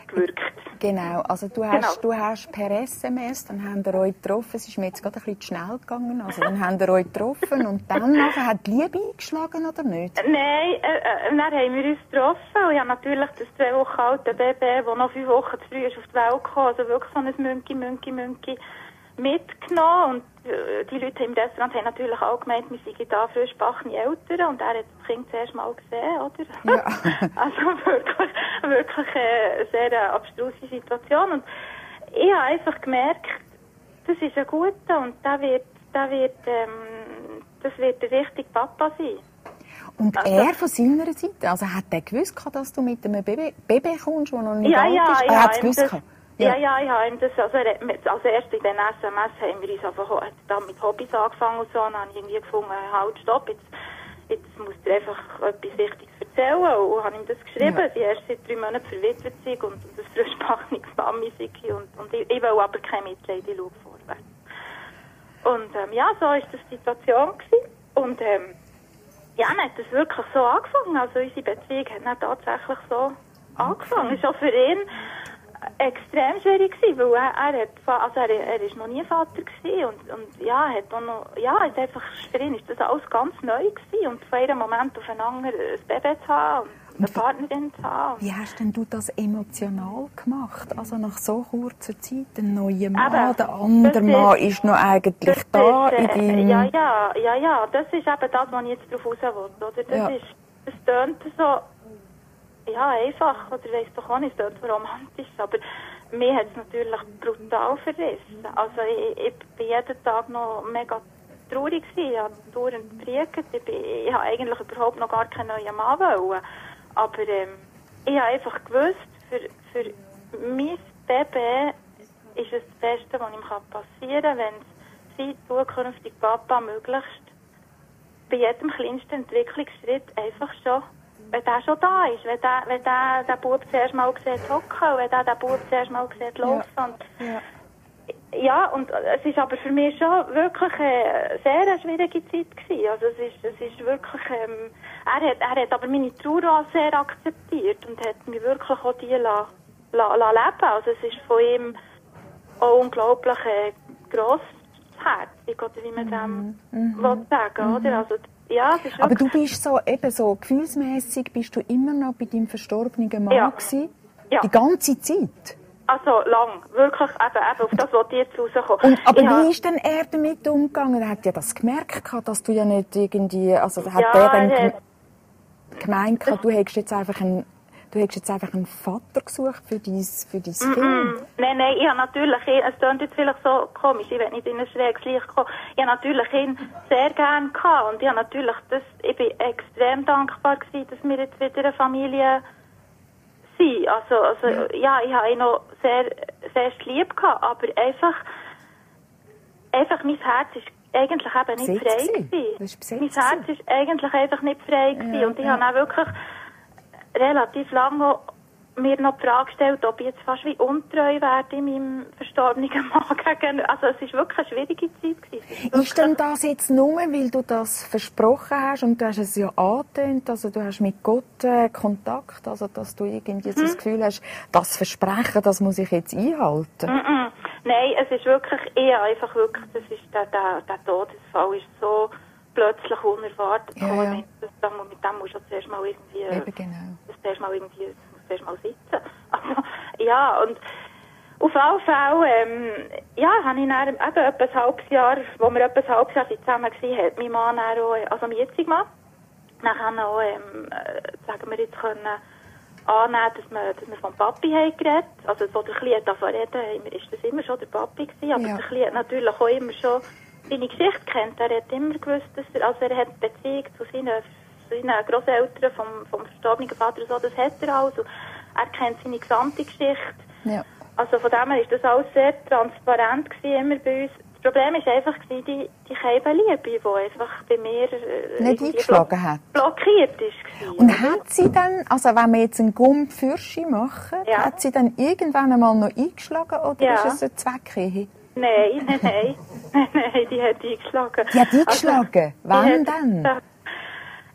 gewirkt. Genau, also du hast, du hast per SMS, dann haben wir euch getroffen, es ist mir jetzt gerade ein bisschen schnell gegangen, also dann haben wir euch getroffen und dann nachher hat die Liebe eingeschlagen oder nicht? Nein, äh, äh, dann haben wir uns getroffen. Und ich habe natürlich das zwei Wochen alte Baby, das noch fünf Wochen zu früh ist, auf die Welt gekommen, also wirklich so ein Münki, Münki, Münki mitgenommen. Und äh, die Leute im Restaurant haben natürlich auch gemeint, wir seien da frisch backene Eltern und er hat das Kind zuerst mal gesehen, oder? Ja. also wirklich, wirklich äh, eine sehr äh, abstruse Situation und ich habe einfach gemerkt, das ist ein guter und der wird, der wird, ähm, das wird der richtige Papa sein. Und Also- er von seiner Seite, also hat er gewusst, dass du mit einem Baby, Baby kommst, das noch nicht Ja, alt ja, ist? ja. Er hat es ihm gewusst. das? Ja, ja, ich habe ihm das, also, er hat als erstes in den SMS haben wir uns einfach hat da mit Hobbys angefangen und so, und dann habe ich irgendwie gefunden, halt, stopp, jetzt, jetzt musst du einfach etwas Wichtiges erzählen und habe ihm das geschrieben, Ja. sie erst seit drei Monaten verwitwet sind und, und das frisch backenes Mami sei und, und ich, ich will aber kein Mitleid, ich schaue vorwärts. Und ähm, ja, so war das die Situation gewesen. und ähm, ja, dann hat das wirklich so angefangen. Also unsere Beziehung hat dann tatsächlich so angefangen. War auch für ihn extrem schwierig gewesen, weil er, er hat, also er, er ist noch nie Vater gewesen und, und ja, hat auch noch, ja, hat einfach, für ihn ist das alles ganz neu gewesen und von einem Moment auf einen anderen ein Baby zu haben und eine Partnerin zu haben. Wie hast denn du das emotional gemacht? Also nach so kurzer Zeit, ein neuer Mann, Eben, der andere Mann ist- ist noch eigentlich da ist, in äh, deinem... Ja, ja, ja, ja, das ist eben das, was ich jetzt drauf raus will, oder? Das Ja. ist, das tönt so, ja, einfach, oder weiss doch auch nicht, es so romantisch, aber mir hat es natürlich brutal verrissen. Also ich, ich bin jeden Tag noch mega traurig gewesen, ich habe dauernd gepriegt, ich, bin, ich habe eigentlich überhaupt noch gar keinen neuen Mann wollen. Aber ähm, ich habe einfach gewusst, für, für mein Baby ist es das Beste, was ihm passieren kann, wenn es sein zukünftiger Papa möglichst bei jedem kleinsten Entwicklungsschritt einfach schon, wenn der schon da ist, wenn der, wenn der den Bub zuerst mal sieht hocken wenn der den Bub zuerst mal sieht laufen. Und, Ja. ja, und es ist aber für mich schon wirklich eine sehr schwierige Zeit gewesen. Also es ist, es ist wirklich, ähm, er hat, er hat aber meine Trauer auch sehr akzeptiert und hat mich wirklich auch die la, la, la leben. Also es ist von ihm auch unglaublich äh, grosses Herz, oder wie man dem will sagen, oder? Also, ja, es ist. Aber du bist so, eben so, gefühlsmässig bist du immer noch bei deinem verstorbenen Mann Ja. gewesen? Ja. Die ganze Zeit? also lang, wirklich, eben, eben auf das wollte ich jetzt rauskommen. Und, aber Ich hab- wie ist denn er damit umgegangen? Er hat ja das gemerkt, dass du ja nicht irgendwie, also hat Ja, er dann hat- gemeint, du hättest jetzt einfach einen, du hättest jetzt einfach einen Vater gesucht für dein, für dein Kind? Mm, Nein, nein, ich habe natürlich, es klingt jetzt vielleicht so komisch, ich will nicht in ein schräges Licht kommen, ich habe natürlich ihn sehr gern gehabt und ich habe natürlich das, ich bin extrem dankbar gewesen, dass wir jetzt wieder eine Familie sind. Also, also ja, ich habe ihn noch sehr, sehr lieb gehabt, aber einfach, einfach mein Herz ist eigentlich eben nicht frei gewesen. Mein Herz ist eigentlich einfach nicht frei gewesen Ja, und ich ja. habe auch wirklich relativ lange mir noch die Frage gestellt, ob ich jetzt fast wie untreu werde in meinem verstorbenen Mann. Also es ist wirklich eine schwierige Zeit gewesen. Ist denn das jetzt nur, weil du das versprochen hast und du hast es ja angetönt, also du hast mit Gott äh, Kontakt, also dass du irgendwie jetzt das Mhm. Gefühl hast, das Versprechen, das muss ich jetzt einhalten? Mm-mm. Nein, es ist wirklich eher einfach wirklich, das ist der, der, der Todesfall ist so plötzlich unerwartet Ja, gekommen. ja. Das, mit dem musst du zuerst mal irgendwie, äh, Eben genau. das zuerst mal irgendwie, das zuerst mal sitzen. Also, ja, und auf alle Fälle, ähm, ja, habe ich dann eben etwa ein halbes Jahr, wo wir etwa ein halbes Jahr zusammen waren, hat mein Mann dann auch, also mein jetziger Mann, dann haben wir auch, ähm, äh, sagen wir jetzt können, annehmen, dass wir, dass wir vom Papi haben geredet. Also, so der Kleine davon reden, ist das immer schon der Papi gewesen. Aber Ja. der Kleine hat natürlich auch immer schon seine Geschichte kennt. Er hat immer gewusst, dass er, also er hat Beziehung zu seinen, seinen Großeltern vom, vom verstorbenen Vater und so, das hat er. Und er kennt seine gesamte Geschichte. Ja. Also von dem her ist das alles sehr transparent gewesen, immer bei uns. Das Problem ist einfach gewesen, die, die Liebe, die einfach bei mir äh, Nicht eingeschlagen hat. blockiert ist. gewesen. Und hat sie dann, also wenn wir jetzt einen Gump Fürschi machen, Ja. hat sie dann irgendwann einmal noch eingeschlagen oder Ja. ist es eine Zweckehe? Nein, nein, nein. nein, nein, die hat eingeschlagen. Die hat eingeschlagen? Wann die denn?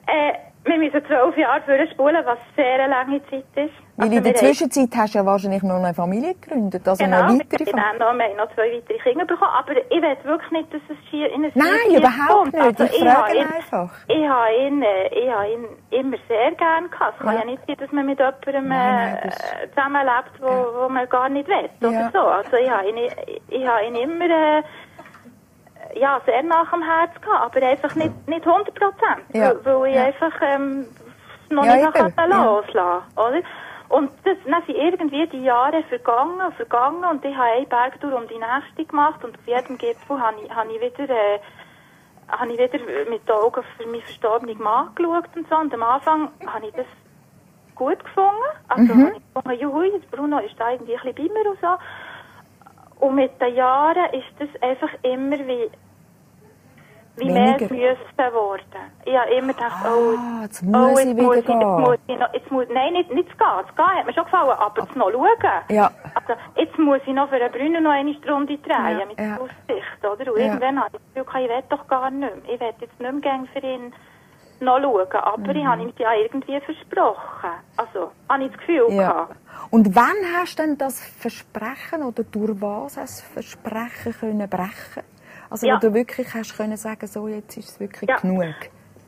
Äh, wir müssen zwölf Jahre vorspulen, was sehr eine lange Zeit ist. Weil Also in der wir haben- Zwischenzeit hast du ja wahrscheinlich noch eine Familie gegründet, also Genau, eine weitere Familie. noch, wir haben noch zwei weitere Kinder bekommen, aber ich will wirklich nicht, dass es schier in ein Nein, überhaupt kommt. nicht. Ich habe frage ihn, einfach. Ich habe ihn, äh, ich habe ihn immer sehr gern gehabt. Es kann Ja. nicht sein, dass man mit jemandem Nein, nein, äh, zusammenlebt, wo, Ja. wo man gar nicht will. Ja. Oder so. Also ich habe ihn, ich, ich habe ihn immer äh, ja, sehr nach dem Herz gehabt, aber einfach nicht, nicht 100 Prozent. Ja. Weil, weil ich Ja. einfach ähm, noch Ja, nicht kann Ja. loslassen oder? Und das, dann sind irgendwie die Jahre vergangen und vergangen und ich habe eine Bergtour um die nächste gemacht und auf jedem Gipfel habe ich, habe ich wieder... Äh, habe ich wieder mit den Augen für meinen verstorbenen Mann geschaut und so. Und am Anfang habe ich das gut gefunden. Also Mhm. habe ich gefunden, juhui, Bruno ist da irgendwie ein bisschen bei mir und so. Und mit den Jahren ist das einfach immer wie, wie mehr müssen geworden. Ich habe immer gedacht, oh, Ah, jetzt muss ich wieder muss ich, gehen. Jetzt muss ich noch, jetzt muss, nein, nicht, nicht zu gehen. Zu gehen hat mir schon gefallen, aber zu noch schauen. Ja. Also, jetzt muss ich noch für den Brunnen noch eine Runde drehen, Ja, mit ja. Aussicht, oder? Und Ja. irgendwann habe ich das Gefühl, ich will doch gar nicht mehr. Ich will jetzt nicht mehr für ihn noch schauen. Aber Mhm. ich habe ihm ja irgendwie versprochen. Also, habe ich das Gefühl Ja. gehabt. Und wann hast du denn das Versprechen oder durch was hast du das Versprechen können brechen? Also Ja. wo du wirklich hast können sagen, so jetzt ist es wirklich Ja. genug.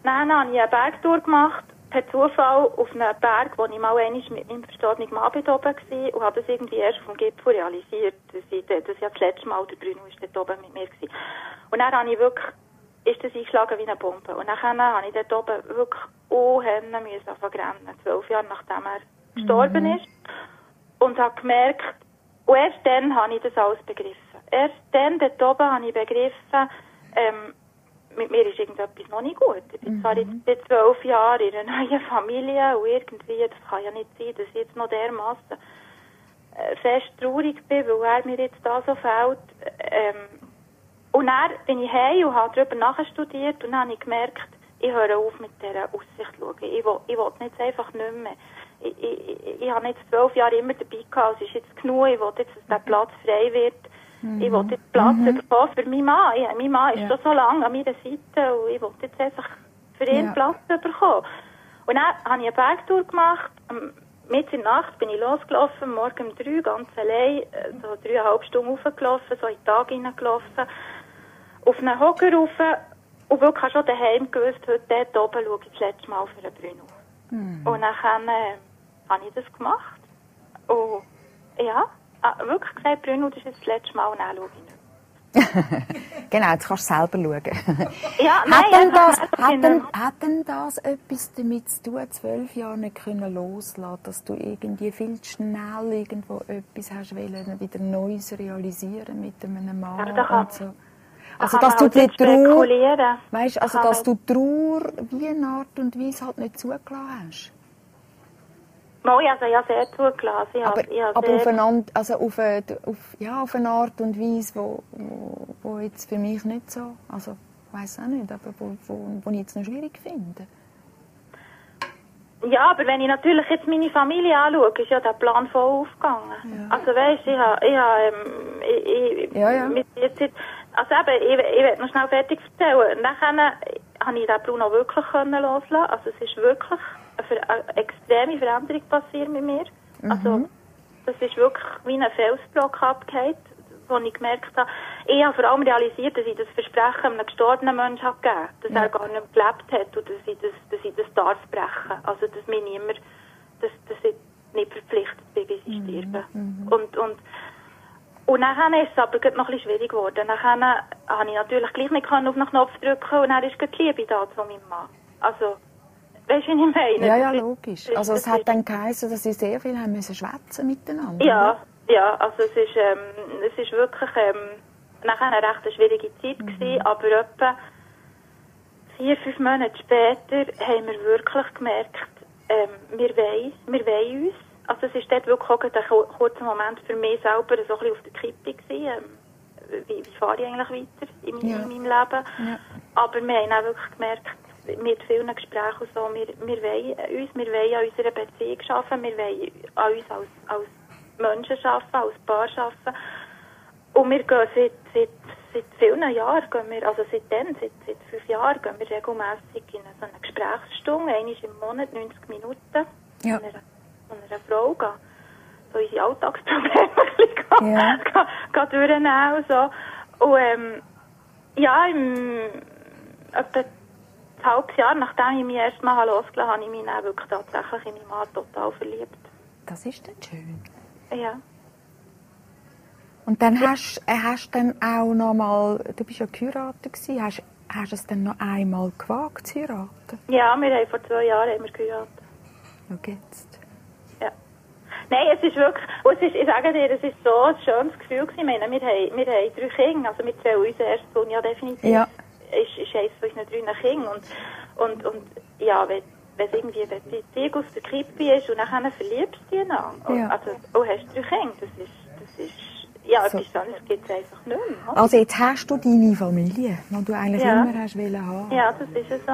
Dann habe ich eine Bergtour gemacht, per Zufall auf einem Berg, wo ich mal einmal mit meinem verstorbenen Mann oben war und habe das irgendwie erst vom Gipfel realisiert, dass ich, dass ja das letzte Mal der Bruno ist dort oben mit mir gewesen. Und dann habe ich wirklich, ist das eingeschlagen wie eine Bombe. Und dann habe ich dort oben wirklich unheimlich müssen rennen, zwölf Jahre nachdem er gestorben ist. Und habe gemerkt, und erst dann habe ich das alles begriffen. Erst dann, dort oben, habe ich begriffen, ähm, mit mir ist irgendetwas noch nicht gut. Ich bin zwar jetzt zwölf Jahren in einer neuen Familie und irgendwie, das kann ja nicht sein, dass ich jetzt noch dermassen äh, fest traurig bin, weil er mir jetzt da so fehlt. Ähm, und dann bin ich heim und habe darüber nachstudiert und dann habe ich gemerkt, ich höre auf mit dieser Aussicht schauen. Ich will, ich will jetzt einfach nicht mehr. Ich, ich, ich, ich habe jetzt zwölf Jahre immer dabei gehabt, es ist jetzt genug, ich will jetzt, dass der Platz frei wird. Ich will jetzt Platz bekommen für meinen Mann. Ich, mein Mann ist Ja. schon so lange an meiner Seite und ich will jetzt einfach für ihn Ja. Platz bekommen. Und dann habe ich eine Bergtour gemacht. Mitten in der Nacht bin ich losgelaufen, morgen um drei, ganz allein, äh, so dreieinhalb Stunden hochgelaufen, so in den Tag hineingelaufen, auf einen Hocker rauf und wirklich habe schon daheim gewusst, heute dort oben schaue ich das letzte Mal für den Bruno. Und dann äh, habe ich das gemacht. Und ja, ah, wirklich gesagt, Bruno, das ist jetzt das letzte Mal und dann schaue ich nicht. Genau, jetzt kannst du selber schauen. Ja, hat, nein, denn einfach- das, hat, denn, hat denn das etwas damit zu tun, zwölf Jahre nicht können loslassen, dass du irgendwie viel zu schnell irgendwo etwas hast wollen, wieder Neues realisieren mit einem Mann Ja, und so? Also, dass du halt die Trauer, weißt, also, dass du Trauer wie eine Art und Weise halt nicht zugelassen hast. Mal, also ich habe sehr zugelassen. Aber, aber sehr, auf, eine, Ant- also auf, eine, auf, ja, auf eine Art und Weise, wo, wo, wo jetzt für mich nicht so, also ich weiß auch nicht, aber wo, wo, wo ich jetzt noch schwierig finde. Ja, aber wenn ich natürlich jetzt meine Familie anschaue, ist ja der Plan voll aufgegangen. Also weißt, ich habe, ich habe, ähm, ich, ich, Ja, ja. mit jetzt- also eben, ich, ich werde noch schnell fertig erzählen. Nachher habe ich den Bruno wirklich können loslassen. Also es ist wirklich eine, eine extreme Veränderung passiert mit mir. Also das ist wirklich wie ein Felsblock abgehakt, wo ich gemerkt habe, ich habe vor allem realisiert, dass ich das Versprechen einem gestorbenen Menschen habe gegeben dass er gar nicht mehr gelebt hat und dass ich das, dass ich das darf brechen. Also dass mir niemand, dass, dass ich nicht verpflichtet bin, bis ich sterbe. Und, und, und dann ist es aber noch ein bisschen schwierig geworden. Dann habe ich natürlich gleich nicht auf den Knopf drücken und dann ist die Liebe da zu meinem Mann. Also, weißt du, wie ich meine? Ja, ja, logisch. Also es hat dann geheißen, dass sie sehr viel haben müssen schwätzen miteinander. Ja, ja, also es ist, ähm, es ist wirklich ähm, nachher eine recht schwierige Zeit gewesen, aber etwa vier, fünf Monate später haben wir wirklich gemerkt, ähm, wir wollen, wir wollen uns. Also es ist dort wirklich auch ein kur- kurzer Moment für mich selber so ein bisschen auf der Kippe gewesen. Ähm, wie, wie fahre ich eigentlich weiter in, mein, Ja. in meinem Leben? Ja. Aber wir haben auch wirklich gemerkt, mit vielen Gesprächen und so, wir, wir wollen uns, wir wollen an unserer Beziehung arbeiten, wir wollen an uns als, als Menschen arbeiten, als Paar arbeiten. Und wir gehen seit, seit, seit vielen Jahren, gehen wir, also seitdem, seit, seit fünf Jahren, gehen wir regelmässig in so eine Gesprächsstunde, einmal im Monat, 90 Minuten, Ja. Einer, Frau gehen. So unsere Alltagsprobleme ein bisschen gehen durchnehmen und so. Und ähm, ja, im, etwa ein halbes Jahr, nachdem ich mich erst mal losgelassen habe, habe ich mich dann wirklich tatsächlich in meinen Mann total verliebt. Das ist dann schön. Ja. Und dann hast äh, hast dann auch noch mal, du bist ja geheiratet gewesen, hast, hast es dann noch einmal gewagt zu heiraten? Ja, wir haben vor zwei Jahren haben wir geheiratet. Schau jetzt. Nein, es ist wirklich, es ist, ich sage dir, es ist so ein schönes Gefühl gewesen. Ich meine, wir haben, wir haben drei Kinder, also wir zählen unser erstes Sohn ja definitiv. Ja. Ist, ist eines von unseren drei Kindern. Und, und, und ja, wenn, wenn irgendwie wenn die Beziehung aus der Kippe ist und dann verliebst du dich. Und, Ja. Also, oh, hast drei Kinder, das ist, das ist, ja, So. etwas anderes gibt es einfach nicht mehr. Also jetzt hast du deine Familie, die du eigentlich Ja. immer hast wollen haben. Ja, das ist es so.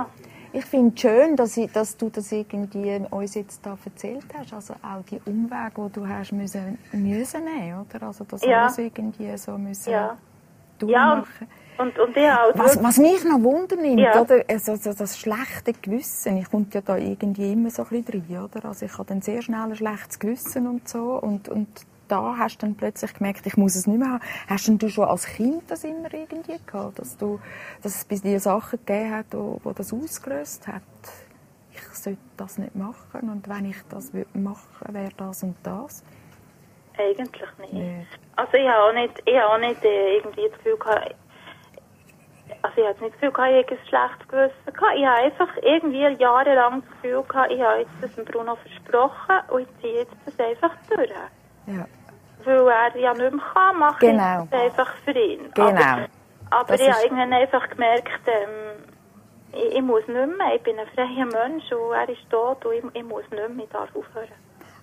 Ich finde es schön, dass, ich, dass du das irgendwie uns jetzt da erzählt hast. Also auch die Umwege, die du hast müssen, müssen nehmen, oder? Also das Ja. alles irgendwie so müssen Ja. Ja, und, durchmachen. und, und ja, auch Was, was mich noch wundernimmt, Ja. oder? Also, so das schlechte Gewissen, ich kommt ja da irgendwie immer so ein bisschen rein, oder? Also ich habe dann sehr schnell ein schlechtes Gewissen und so und, und da hast du dann plötzlich gemerkt, ich muss es nicht mehr haben. Hast denn du schon als Kind das immer irgendwie gehabt, dass, du, dass es bei dir Sachen gegeben hat, wo, wo das ausgelöst hat? Ich sollte das nicht machen und wenn ich das würde machen wäre das und das. Eigentlich nicht. Nicht. Also ich habe auch nicht, ich habe auch nicht äh, irgendwie das Gefühl gehabt, also ich habe nicht das Gefühl gehabt, ich habe ein schlechtes Gewissen gehabt. Ich habe einfach irgendwie jahrelang das Gefühl gehabt, ich habe jetzt das Bruno versprochen und ich ziehe jetzt das einfach durch. Ja. Weil er ja nicht mehr kann, mache Genau. ich das einfach für ihn. Genau. Aber, aber Das ich habe irgendwann einfach gemerkt, ähm, ich, ich muss nicht mehr, ich bin ein freier Mensch und er ist tot und ich, ich muss nicht mehr, ich darf aufhören.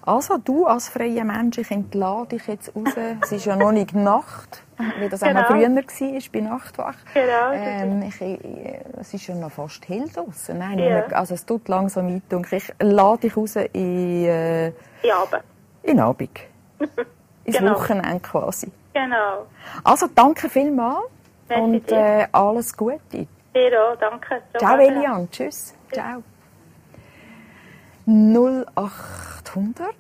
Also du als freier Mensch, ich entlade dich jetzt raus. Es ist ja noch nicht Nacht, wie das Genau. auch früher war, bei Nachtwach. Genau, Ähm, ich, ich, es ist ja noch fast hell draussen. Nein, Ja. mehr- also es tut langsam eindunkeln. Ich lade dich raus in, äh, Ja, aber. in Abend. Ins Genau. Wochenende quasi. Genau. Also danke vielmals Merci und äh, alles Gute. Dir auch, danke. Ciao Elian, tschüss. Ciao. 0800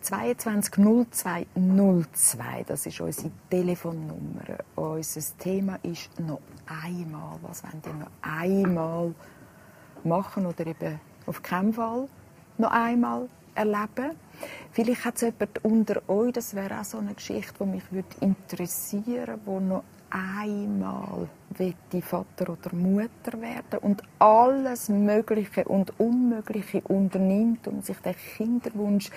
22 02 02, das ist unsere Telefonnummer. Unser Thema ist noch einmal. Was wollen ihr noch einmal machen oder eben auf keinen Fall noch einmal erleben? Vielleicht hat es jemand unter euch, das wäre auch so eine Geschichte, die mich würde interessieren würde, die noch einmal die Vater oder Mutter werden und alles Mögliche und Unmögliche unternimmt, um sich den Kinderwunsch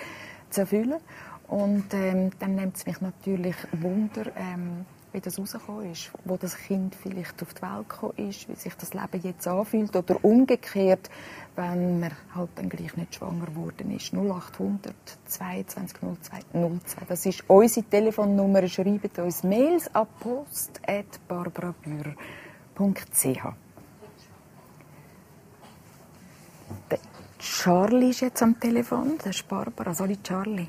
zu erfüllen. Und ähm, dann nimmt es mich natürlich Wunder, ähm, wie das rausgekommen ist, wo das Kind vielleicht auf die Welt gekommen ist, wie sich das Leben jetzt anfühlt oder umgekehrt, wenn man halt dann gleich nicht schwanger geworden ist. 0800 22 02 02. Das ist unsere Telefonnummer. Schreibt uns Mails an post.barbarabühr.ch. Der Charlie ist jetzt am Telefon. Das ist Barbara. Sorry, Charlie.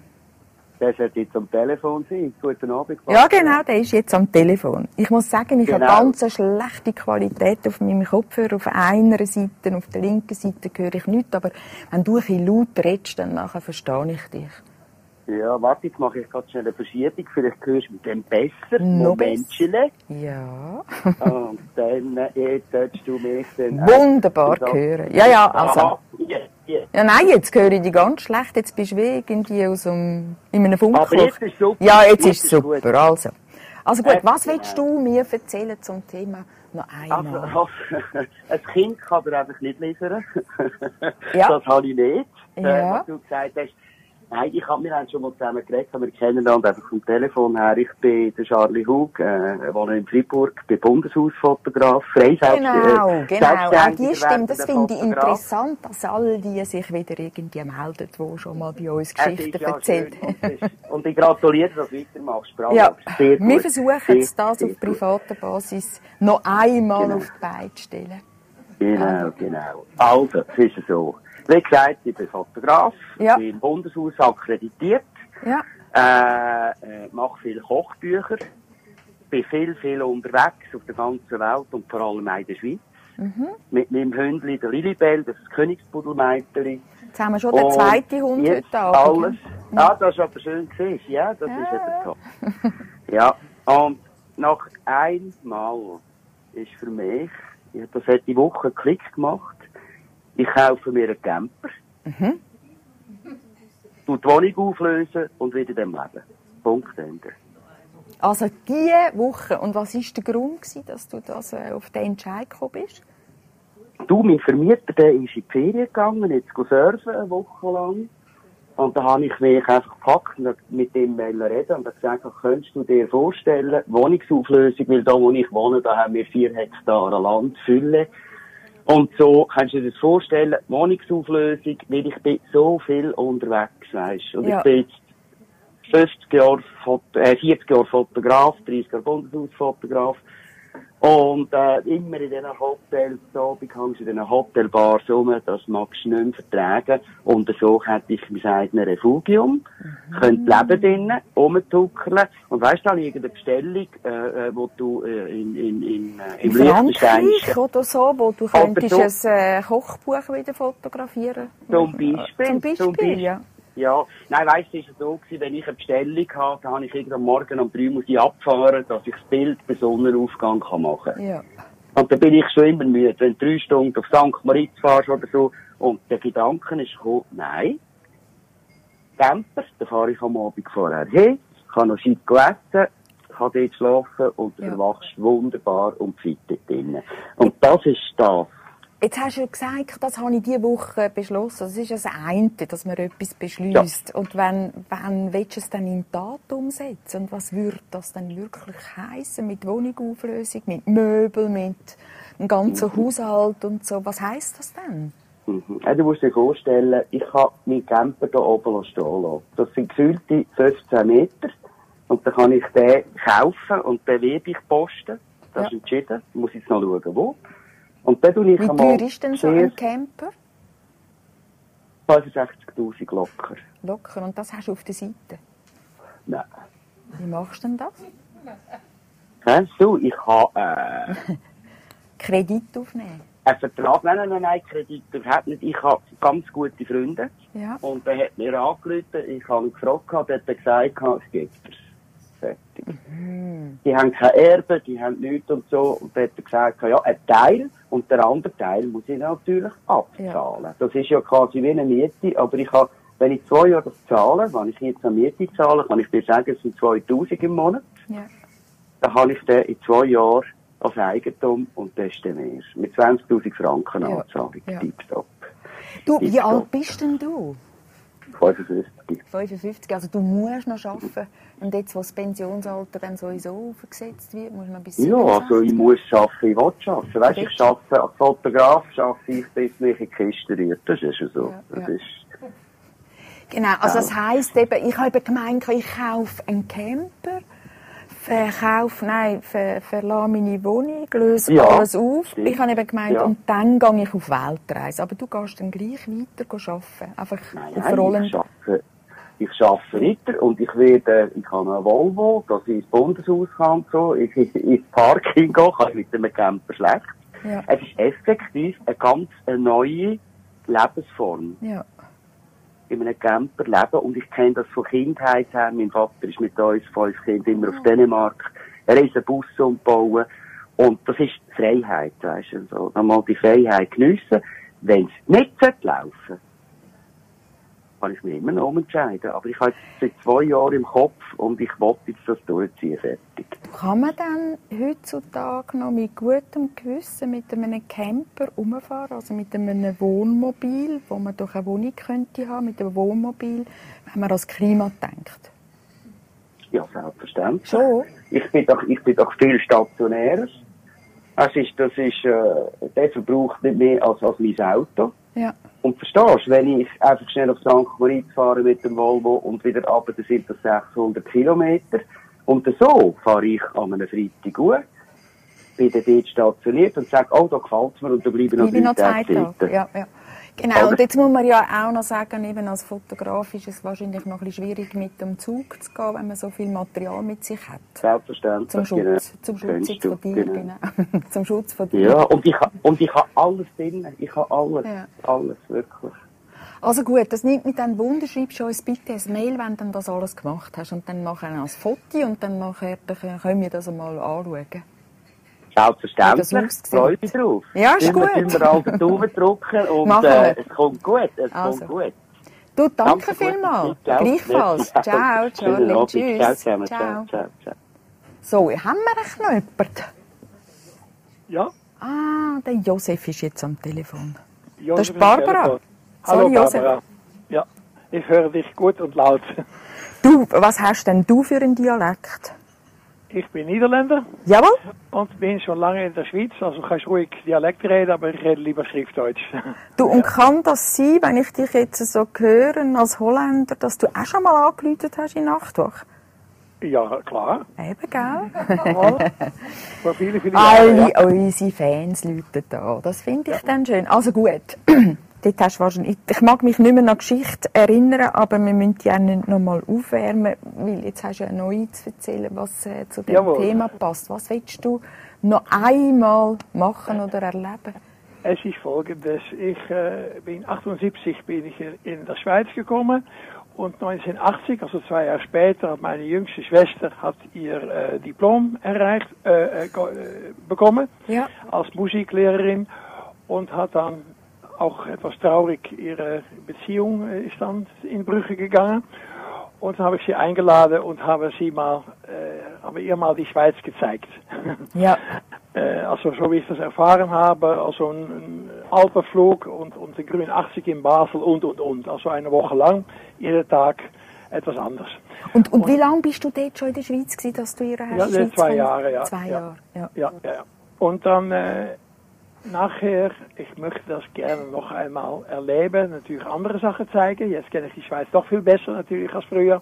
Der sollte jetzt am Telefon sein. Guten Abend. Ja, genau, der ist jetzt am Telefon. Ich muss sagen, ich Genau. habe ganz eine schlechte Qualität auf meinem Kopfhörer. Auf einer Seite, auf der linken Seite höre ich nichts, aber wenn du ein bisschen laut redest, dann nachher verstehe ich dich. Ja, warte, jetzt mache ich gerade schnell eine Verschiebung. Vielleicht hörst du mit dem besser. Noch Momentchen. Ja. Und dann, äh, jetzt solltest du mich dann... Wunderbar hören. Ja, ja, also. Aha, ja, ja. Ja, nein, jetzt höre ich dich ganz schlecht. Jetzt bist du wie irgendwie aus einem, in einem Funkloch. Aber jetzt ist super. Ja, jetzt, Jetzt ist super. gut. Also. Also gut, was willst du mir erzählen zum Thema noch einmal? Also, ein Kind kann dir einfach nicht liefern. Ja. Das habe ich nicht. Äh, Ja. was du gesagt hast. Nein, ich hab, wir haben schon mal zusammen geredet, aber wir kennen einander einfach vom Telefon her. Ich bin der Charlie Hug, äh, wohne in Freiburg, bin Bundeshausfotograf, frei selbst, Genau, äh, genau. Auch selbstständiger die Stimme, das finde ich interessant, dass all die sich wieder irgendwie melden, die schon mal bei uns Es Geschichten ja erzählt schön Und, ich gratuliere, dass du weitermachst. Bravo. Ja, Sehr wir gut. versuchen jetzt das sehr auf privater Basis noch einmal Genau. auf die Beine zu stellen. Genau, genau. Also, es ist so. Wie gesagt, ich bin Fotograf, Ja. bin im Bundeshaus akkreditiert, Ja, äh, äh, mache viele Kochbücher, bin viel, viel unterwegs auf der ganzen Welt und vor allem in der Schweiz. Mhm. Mit meinem Hündli, der Lilibell, das ist das Königspudelmeiterli. jetzt haben wir schon den zweiten Hund heute Abend. alles. Ja, das ist aber schön gesehen. Ja, das ist eben top. Ja, und nach einmal ist für mich, ja, das hat die Woche Klick gemacht, ich kaufe mir einen Camper, Mhm. tu die Wohnung auflösen und wieder dem Leben. Punkt Ende. Also diese Woche. Und was war der Grund, gewesen, dass du das, äh, auf den Entscheid gekommen bist? Du, mein Vermieter, der ist in die Ferien gegangen, jetzt surfen, eine Woche lang. Und da habe ich mich einfach gepackt und mit ihm reden und gesagt, könntest du dir vorstellen, Wohnungsauflösung, weil da, wo ich wohne, da haben wir vier Hektar Land, Fülle. Und so, kannst du dir das vorstellen, Wohnungsauflösung, weil ich bin so viel unterwegs, weisst. Und Ja. ich bin jetzt 50 Jahre, Foto, äh, 40 Jahre Fotograf, 30 Jahre Bundeshausfotograf. Und äh, immer in diesen Hotels, so hängst du in diesen Hotelbars rum, das magst du nicht mehr vertragen. Und so hätte ich mein eigenes Refugium, Mhm. könnte leben drinnen, rumtuckeln. Und weißt du, da liegt eine Bestellung, äh, äh, wo du äh, in, in, in, äh, im Liechtensteinischen oder so, wo du könntest so- ein äh, Kochbuch wieder fotografieren. Zum Beispiel. Zum Beispiel, ja. Ja, nein, weißt du, es war so, gewesen, wenn ich eine Bestellung hatte, dann habe ich irgendwann morgen um drei muss ich abfahren, dass ich das Bild bei Sonnenaufgang kann machen kann. Ja. Und da bin ich schon immer müde, wenn du drei Stunden auf St. Moritz fahrst oder so. Und der Gedanke ist gekommen, nein, Camper, da fahre ich am Abend vorher hin, kann noch Zeit essen, kann dort schlafen und du Ja. erwachst wunderbar und fit drinnen. Und das ist das. Jetzt hast du ja gesagt, das habe ich diese Woche beschlossen. Das ist ja das eine, dass man etwas beschließt. Und wenn, wenn willst du es dann in Tat umsetzen? Und was würde das dann wirklich heißen mit Wohnungauflösung, mit Möbel, mit dem ganzen Haushalt und so? Was heißt das denn? Mhm. Ja, du musst dir vorstellen, ich habe meinen Camper hier oben stehen lassen. Das sind gefühlte 15 Meter. Und dann kann ich den kaufen und den werde ich posten. Das Ja. ist entschieden. Ich muss jetzt noch schauen, wo. Und dann tue ich Wie teuer ist denn so ein Camper? 65'000 locker. Locker. Und das hast du auf der Seite. Nein. Wie machst du denn das? Kennst du, ich habe äh, Kredit aufnehmen. einen Vertrag, nein, nein, nein, Kredit überhaupt nicht. Ich habe ganz gute Freunde. Ja. Und der hat mir angerufen, ich habe ihn gefragt, der hat gesagt, es gibt es. Die haben kein Erbe, die haben nichts und so. Und der hat gesagt, ja, ein Teil und der andere Teil muss ich natürlich abzahlen. Das ist ja quasi wie eine Miete, aber ich habe, wenn ich zwei Jahre das zahle, wenn ich jetzt eine Miete zahle, kann ich dir sagen, es sind 2000 im Monat. ja. Dann habe ich den in zwei Jahren als Eigentum und das ist dann mehr. Mit 20.000 Franken Ja, Anzahlung. ja. Tipptopp. Du, wie Tipptopp. alt bist denn du? 55. 55, also du musst noch arbeiten. Und jetzt, wo das Pensionsalter dann sowieso aufgesetzt wird, musst du noch bis Ja, also ich 67. muss arbeiten, ich will arbeiten. Weißt, ich arbeite als Fotograf, arbeite ich bis mich in die Kiste rührt. Das ist ja so. Ja, Das ja. ist, Genau, also das heisst eben, ich habe gemeint, ich kaufe einen Camper verkauf, nein, ver, verlasse meine Wohnung, löse Ja, alles auf. stimmt. Ich habe eben gemeint, Ja. und dann gehe ich auf Weltreise. Aber du gehst dann gleich weiter arbeiten. Einfach Nein, auf nein, Rollen. ich arbeite, ich arbeite weiter und ich werde, ich habe einen Volvo, dass ich ins Bundeshaus kann so, ich, ins Parking gehen, kann ich mit einem Camper schlecht. Ja. Es ist effektiv eine ganz eine neue Lebensform. Ja. In einem Camper leben und ich kenne das von Kindheit her. Mein Vater ist mit uns fünf Kindern immer auf Dänemark, er ist einen Bus umbauen und das ist Freiheit, weißt du, so, einmal die Freiheit geniessen. Wenn es nicht sollte laufen kann ich mich immer noch umentscheiden. Aber ich habe jetzt seit zwei Jahren im Kopf und ich wollte jetzt das durchziehen, fertig. Kann man dann heutzutage noch mit gutem Gewissen mit einem Camper umfahren, also mit einem Wohnmobil, wo man durch eine Wohnung könnte haben, mit einem Wohnmobil, wenn man ans Klima denkt? Ja, selbstverständlich. Schon? Ich bin doch, ich bin doch viel stationärer. Es ist, das ist, äh, der verbraucht nicht mehr als, als mein Auto. Ja. Und verstehst, wenn ich einfach schnell auf St. Moritz fahre mit dem Volvo und wieder ab, dann sind das 600 Kilometer. Und so fahre ich an einem Freitag gut, bin dann dort stationiert und sage, oh, da gefällt mir und da bleibe ich noch drei Tage. sitzen. Ja, ja. Genau, und jetzt muss man ja auch noch sagen, eben als Fotograf ist es wahrscheinlich noch ein bisschen schwierig, mit dem Zug zu gehen, wenn man so viel Material mit sich hat. Selbstverständlich. Zum Schutz, genau. zum Schutz du, von dir, genau. genau. zum Schutz von dir. Ja, und ich, und ich habe alles drin. Ich habe alles. Ja. Alles, wirklich. Also gut, das nimmt mich dann Wunder. Schreibst du uns bitte ein Mail, wenn du das alles gemacht hast. Und dann nachher ein Foto und dann nachher können wir das einmal anschauen. Selbstverständlich. Freue mich drauf. Ja, ist gut. tun wir alle den Daumen drücken und äh, es kommt gut. Es Also. kommt gut. Du, danke gute vielmals. Gleichfalls. Ciao, Charlie. Tschüss. Ciao, zusammen. Ciao. Ciao, ciao. So, haben wir echt noch jemanden? Ja, Ah, der Josef ist jetzt am Telefon. Josef Das ist Barbara. Telefon. Sorry, Hallo Josef. Barbara. Ja, ich höre dich gut und laut. Du, was hast denn du für einen Dialekt? Ich bin Niederländer Jawohl? und bin schon lange in der Schweiz, also kannst ruhig Dialekt reden, aber ich rede lieber Schriftdeutsch. Du, und kann das sein, wenn ich dich jetzt so höre als Holländer, dass du auch schon mal angerufen hast in Nachtwache? ja, klar. Eben, gell? Vor viele, viele. Alle Ja. unsere Fans läuten da. Das finde ich dann schön. Also gut. Dort hast wahrscheinlich, ich mag mich nicht mehr an Geschichte erinnern, aber wir müssen die auch nicht noch mal aufwärmen, weil jetzt hast du ja eine neue zu erzählen, was äh, zu dem Jawohl. Thema passt. Was willst du noch einmal machen oder erleben? Es ist folgendes. Ich äh, bin 78 bin ich in- der Schweiz gekommen und 1980, also zwei Jahre später, hat meine jüngste Schwester hat ihr äh, Diplom erreicht, äh, äh, äh, bekommen Ja. als Musiklehrerin und hat dann auch etwas traurig ihre Beziehung äh, ist dann in Brüche gegangen. Und dann habe ich sie eingeladen und habe sie mal, äh, habe ihr mal die Schweiz gezeigt. Ja. Äh, also so wie ich das erfahren habe, also ein, ein Alpenflug und, und den Grün 80 in Basel und und und. Also eine Woche lang, jeden Tag etwas anderes. Und, und wie lange bist du dort schon in der Schweiz gewesen, dass du ihre Ja, Schweiz zwei Jahre, ja. Zwei Ja. Jahre, ja. Ja, ja, ja. Und dann äh, nachher, ich möchte das gerne noch einmal erleben, natürlich andere Sachen zeigen. Jetzt kenne ich die Schweiz doch viel besser natürlich als früher.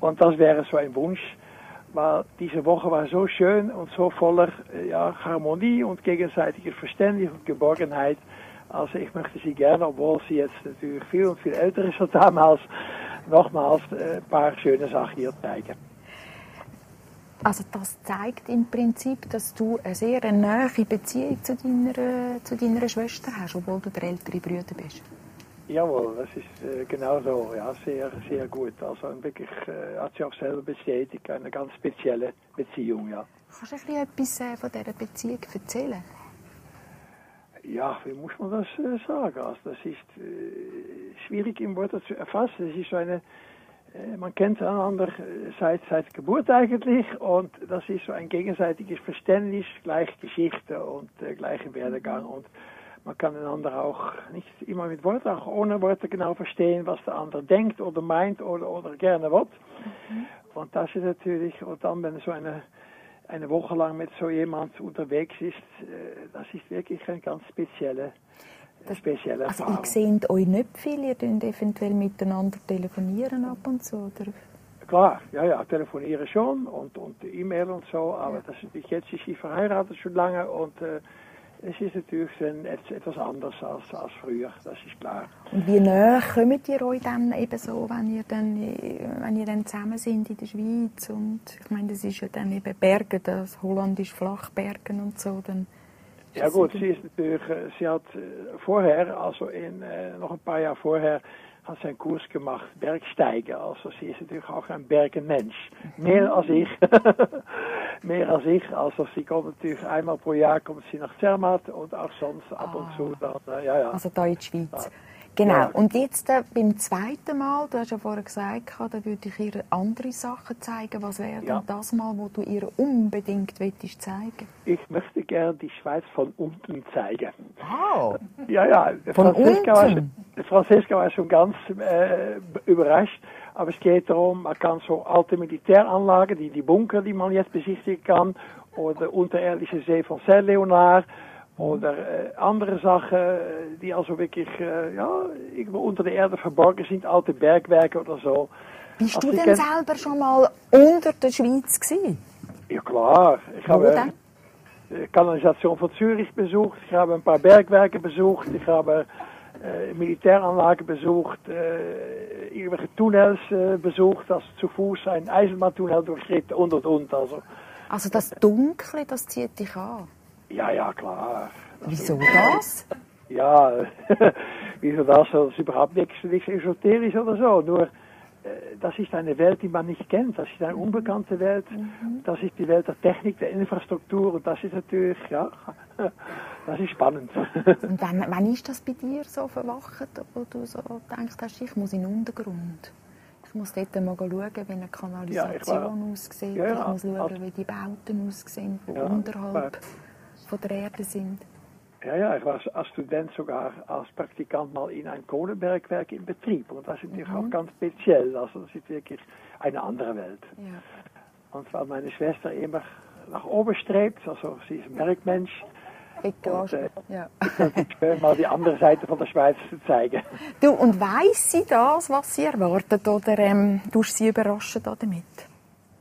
Und das wäre so ein Wunsch, weil diese Woche war so schön und so voller äh, ja, Harmonie und gegenseitiger Verständigung und Geborgenheit. Also ich möchte Sie gerne, obwohl Sie jetzt natürlich viel und viel älter ist als damals, nochmals ein paar schöne Sachen hier zeigen. Also das zeigt im Prinzip, dass du eine sehr nahe Beziehung zu deiner, zu deiner Schwester hast, obwohl du der ältere Bruder bist. Jawohl, das ist äh, genau so, ja, sehr, sehr gut. Also wirklich äh, hat sie auch selber bestätigt, eine ganz spezielle Beziehung, ja. Kannst du ein bisschen etwas äh, von dieser Beziehung erzählen? Ja, wie muss man das sagen? Also das ist schwierig in Worte zu erfassen. Es ist so eine, man kennt einander äh, seit, seit Geburt eigentlich und das ist so ein gegenseitiges Verständnis, gleiche Geschichte und äh, gleiche Werdegang. Und man kann einander auch nicht immer mit Worten, auch ohne Worte genau verstehen, was der andere denkt oder meint oder, oder gerne will. Und das ist natürlich, und dann, wenn so eine, eine Woche lang mit so jemand unterwegs ist, das ist wirklich eine ganz spezielle, eine spezielle Also Erfahrung. ihr seht euch nicht viel, ihr könnt eventuell miteinander telefonieren ab und zu, oder? klar. Ja, ja, telefonieren schon und, und E-Mail und so. Aber das ist, jetzt ist sie verheiratet schon lange und äh, es ist natürlich ein, etwas anders als, als früher, das ist klar. Und wie näher kommt ihr euch dann eben so, wenn ihr dann, wenn ihr dann zusammen sind in der Schweiz? Und ich meine, das ist ja dann eben Bergen, das hollandisch Flachbergen und so. Dann ja gut, sie ist natürlich, äh, sie hat äh, vorher, also in, äh, noch ein paar Jahre vorher, hat sie einen Kurs gemacht, Bergsteigen. Also sie ist natürlich auch ein Bergenmensch. Mehr als ich. Mehr als ich. Also sie kommt natürlich einmal pro Jahr kommt sie nach Zermatt und auch sonst ab und zu dann, äh, ja, ja. Also da in die Schweiz. Genau. Ja. Und jetzt äh, beim zweiten Mal, du hast ja vorher gesagt, da würde ich ihr andere Sachen zeigen. Was wäre ja. denn das mal, wo du ihr unbedingt möchtest zeigen? Ich möchte gerne die Schweiz von unten zeigen. Wow. Ja, ja. Von Franziska, unten? War, Franziska war schon ganz äh, überrascht. Aber es geht darum, man kann so alte Militäranlagen, die, die Bunker, die man jetzt besichtigen kann, oder unterirdische See von Saint Leonard, oder äh, andere Sachen, äh, die also wirklich äh, ja, irgendwo unter der Erde verborgen sind, alte Bergwerke oder so. Bist also du denn selber schon mal unter der Schweiz gewesen? Ja klar. Ich Wo habe denn? die Kanalisation von Zürich besucht, ich habe ein paar Bergwerke besucht, ich habe äh, Militäranlagen besucht, äh, irgendwelche Tunnels äh, besucht, also zu Fuß ein Eisenbahntunnel durchschritten und und und. Also, also das Dunkle, das zieht dich an? Ja, ja, klar. Wieso das? Ja, wieso das? Das ist überhaupt nichts, nichts esoterisch oder so. Nur, äh, das ist eine Welt, die man nicht kennt. Das ist eine unbekannte Welt. Mhm. Das ist die Welt der Technik, der Infrastruktur. Und das ist natürlich, ja, das ist spannend. Und wann, wann ist das bei dir so verwacht, wo du so denkst, hast, ich muss in den Untergrund? Ich muss dort mal schauen, wie eine Kanalisation ja, aussieht. Ja, ja, ich muss schauen, also, wie die Bauten aussehen, die unterhalb von der Erde sind. Ja, ja, ich war als Student sogar als Praktikant mal in ein Kohlebergwerk in Betrieb. Und das ist natürlich mhm. auch ganz speziell. Also das ist wirklich eine andere Welt. Ja. Und weil meine Schwester immer nach oben strebt, also sie ist ein Bergmensch. Ich und, äh, ja. ich mal die andere Seite von der Schweiz zu zeigen. Du, und weiss sie das, was sie erwartet, oder ähm, tust sie überraschen damit?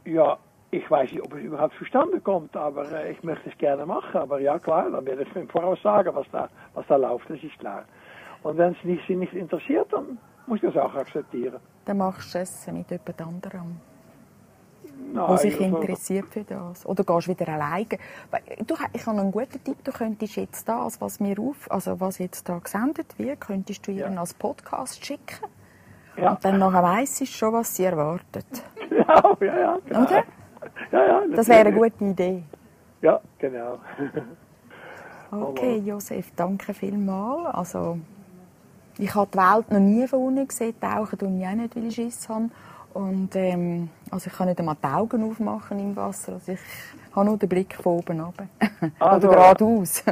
Ja, ich weiß nicht, ob es überhaupt zustande kommt, aber äh, ich möchte es gerne machen. Aber ja, klar, dann werde ich im Voraus sagen, was da, was da läuft, das ist klar. Und wenn es nicht, sie nicht interessiert, dann muss ich das auch akzeptieren. Dann machst du es mit jemand anderem. Nein, sich interessiert für das. Oder gehst du wieder alleine. Du, ich habe einen guten Tipp. Du könntest jetzt das, was mir auf, also was jetzt da gesendet wird, könntest du ja. als Podcast schicken. Ja. Und dann nachher weiss ich schon, was sie erwartet. Ja, ja, ja. Genau. Oder? Ja, ja, das wäre eine gute Idee. Ja, genau. okay, Josef, danke vielmals. Also, ich habe die Welt noch nie von unten gesehen. Tauchen tue ich auch nicht, weil ich Schiss habe. Und, ähm, also ich kann nicht einmal die Augen aufmachen im Wasser. Also ich habe nur den Blick von oben runter. Also, Oder geradeaus.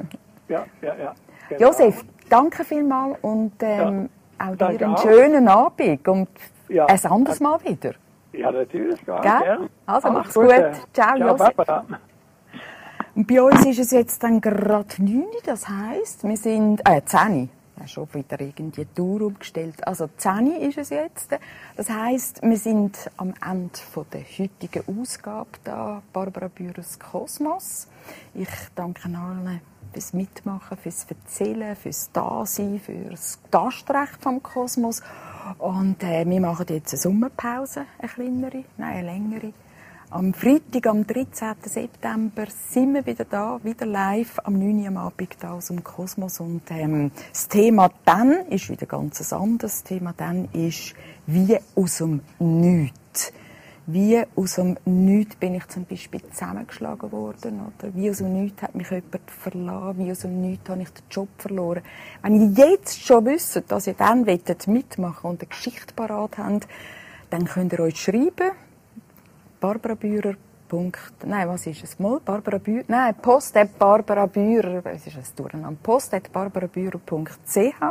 ja, ja, ja. Genau. Josef, danke vielmals und ähm, ja, auch dir einen auch. schönen Abend und ja, ein anderes Mal wieder. Ja, natürlich. Gar Gell? Also, mach's gut. gut. Ciao, Ciao. Papa. Und bei uns ist es jetzt dann gerade 9 das heisst, wir sind, äh, 10 ja, schon wieder irgendwie die Tour umgestellt. Also 10 ist es jetzt. Das heisst, wir sind am Ende der heutigen Ausgabe da, Barbara Bührers Kosmos. Ich danke allen fürs Mitmachen, fürs Erzählen, fürs Dasein, fürs Gastrecht vom Kosmos. Und äh, wir machen jetzt eine Sommerpause, eine kleinere, nein, eine längere. Am Freitag, am 13. September, sind wir wieder da, wieder live am 9. Uhr am Abend da aus dem Kosmos. Und ähm, das Thema dann ist wieder ganz anderes. Das Thema dann ist wie aus dem Nichts. Wie aus dem Nichts bin ich zum Beispiel zusammengeschlagen worden. Oder wie aus dem Nichts hat mich jemand verlassen. Wie aus dem Nichts habe ich den Job verloren. Wenn ihr jetzt schon wisst, dass ihr dann mitmachen und eine Geschichte parat habt, dann könnt ihr euch schreiben. Barbara Bührer. Nein, was ist es? Mal Barbara Bührer. Nein, Post Barbara Bührer. Was ist es? Durcheinander. Post barbara.bührer.ch.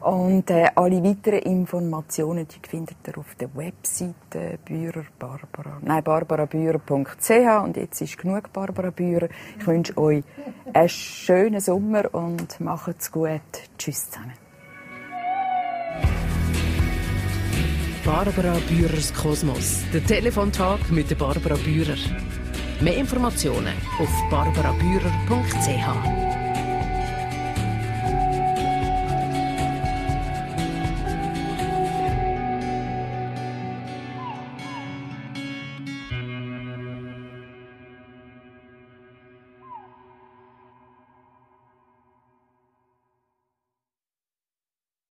Und äh, alle weiteren Informationen die findet ihr auf der Webseite Bührer Barbara. Nein, barbarabührer.ch. Und jetzt ist genug Barbara Bührer. Ich wünsche euch einen schönen Sommer und macht's gut. Tschüss zusammen. Barbara Bührers Kosmos. Der Telefontag mit der Barbara Bührer. Mehr Informationen auf barbarabührer.ch.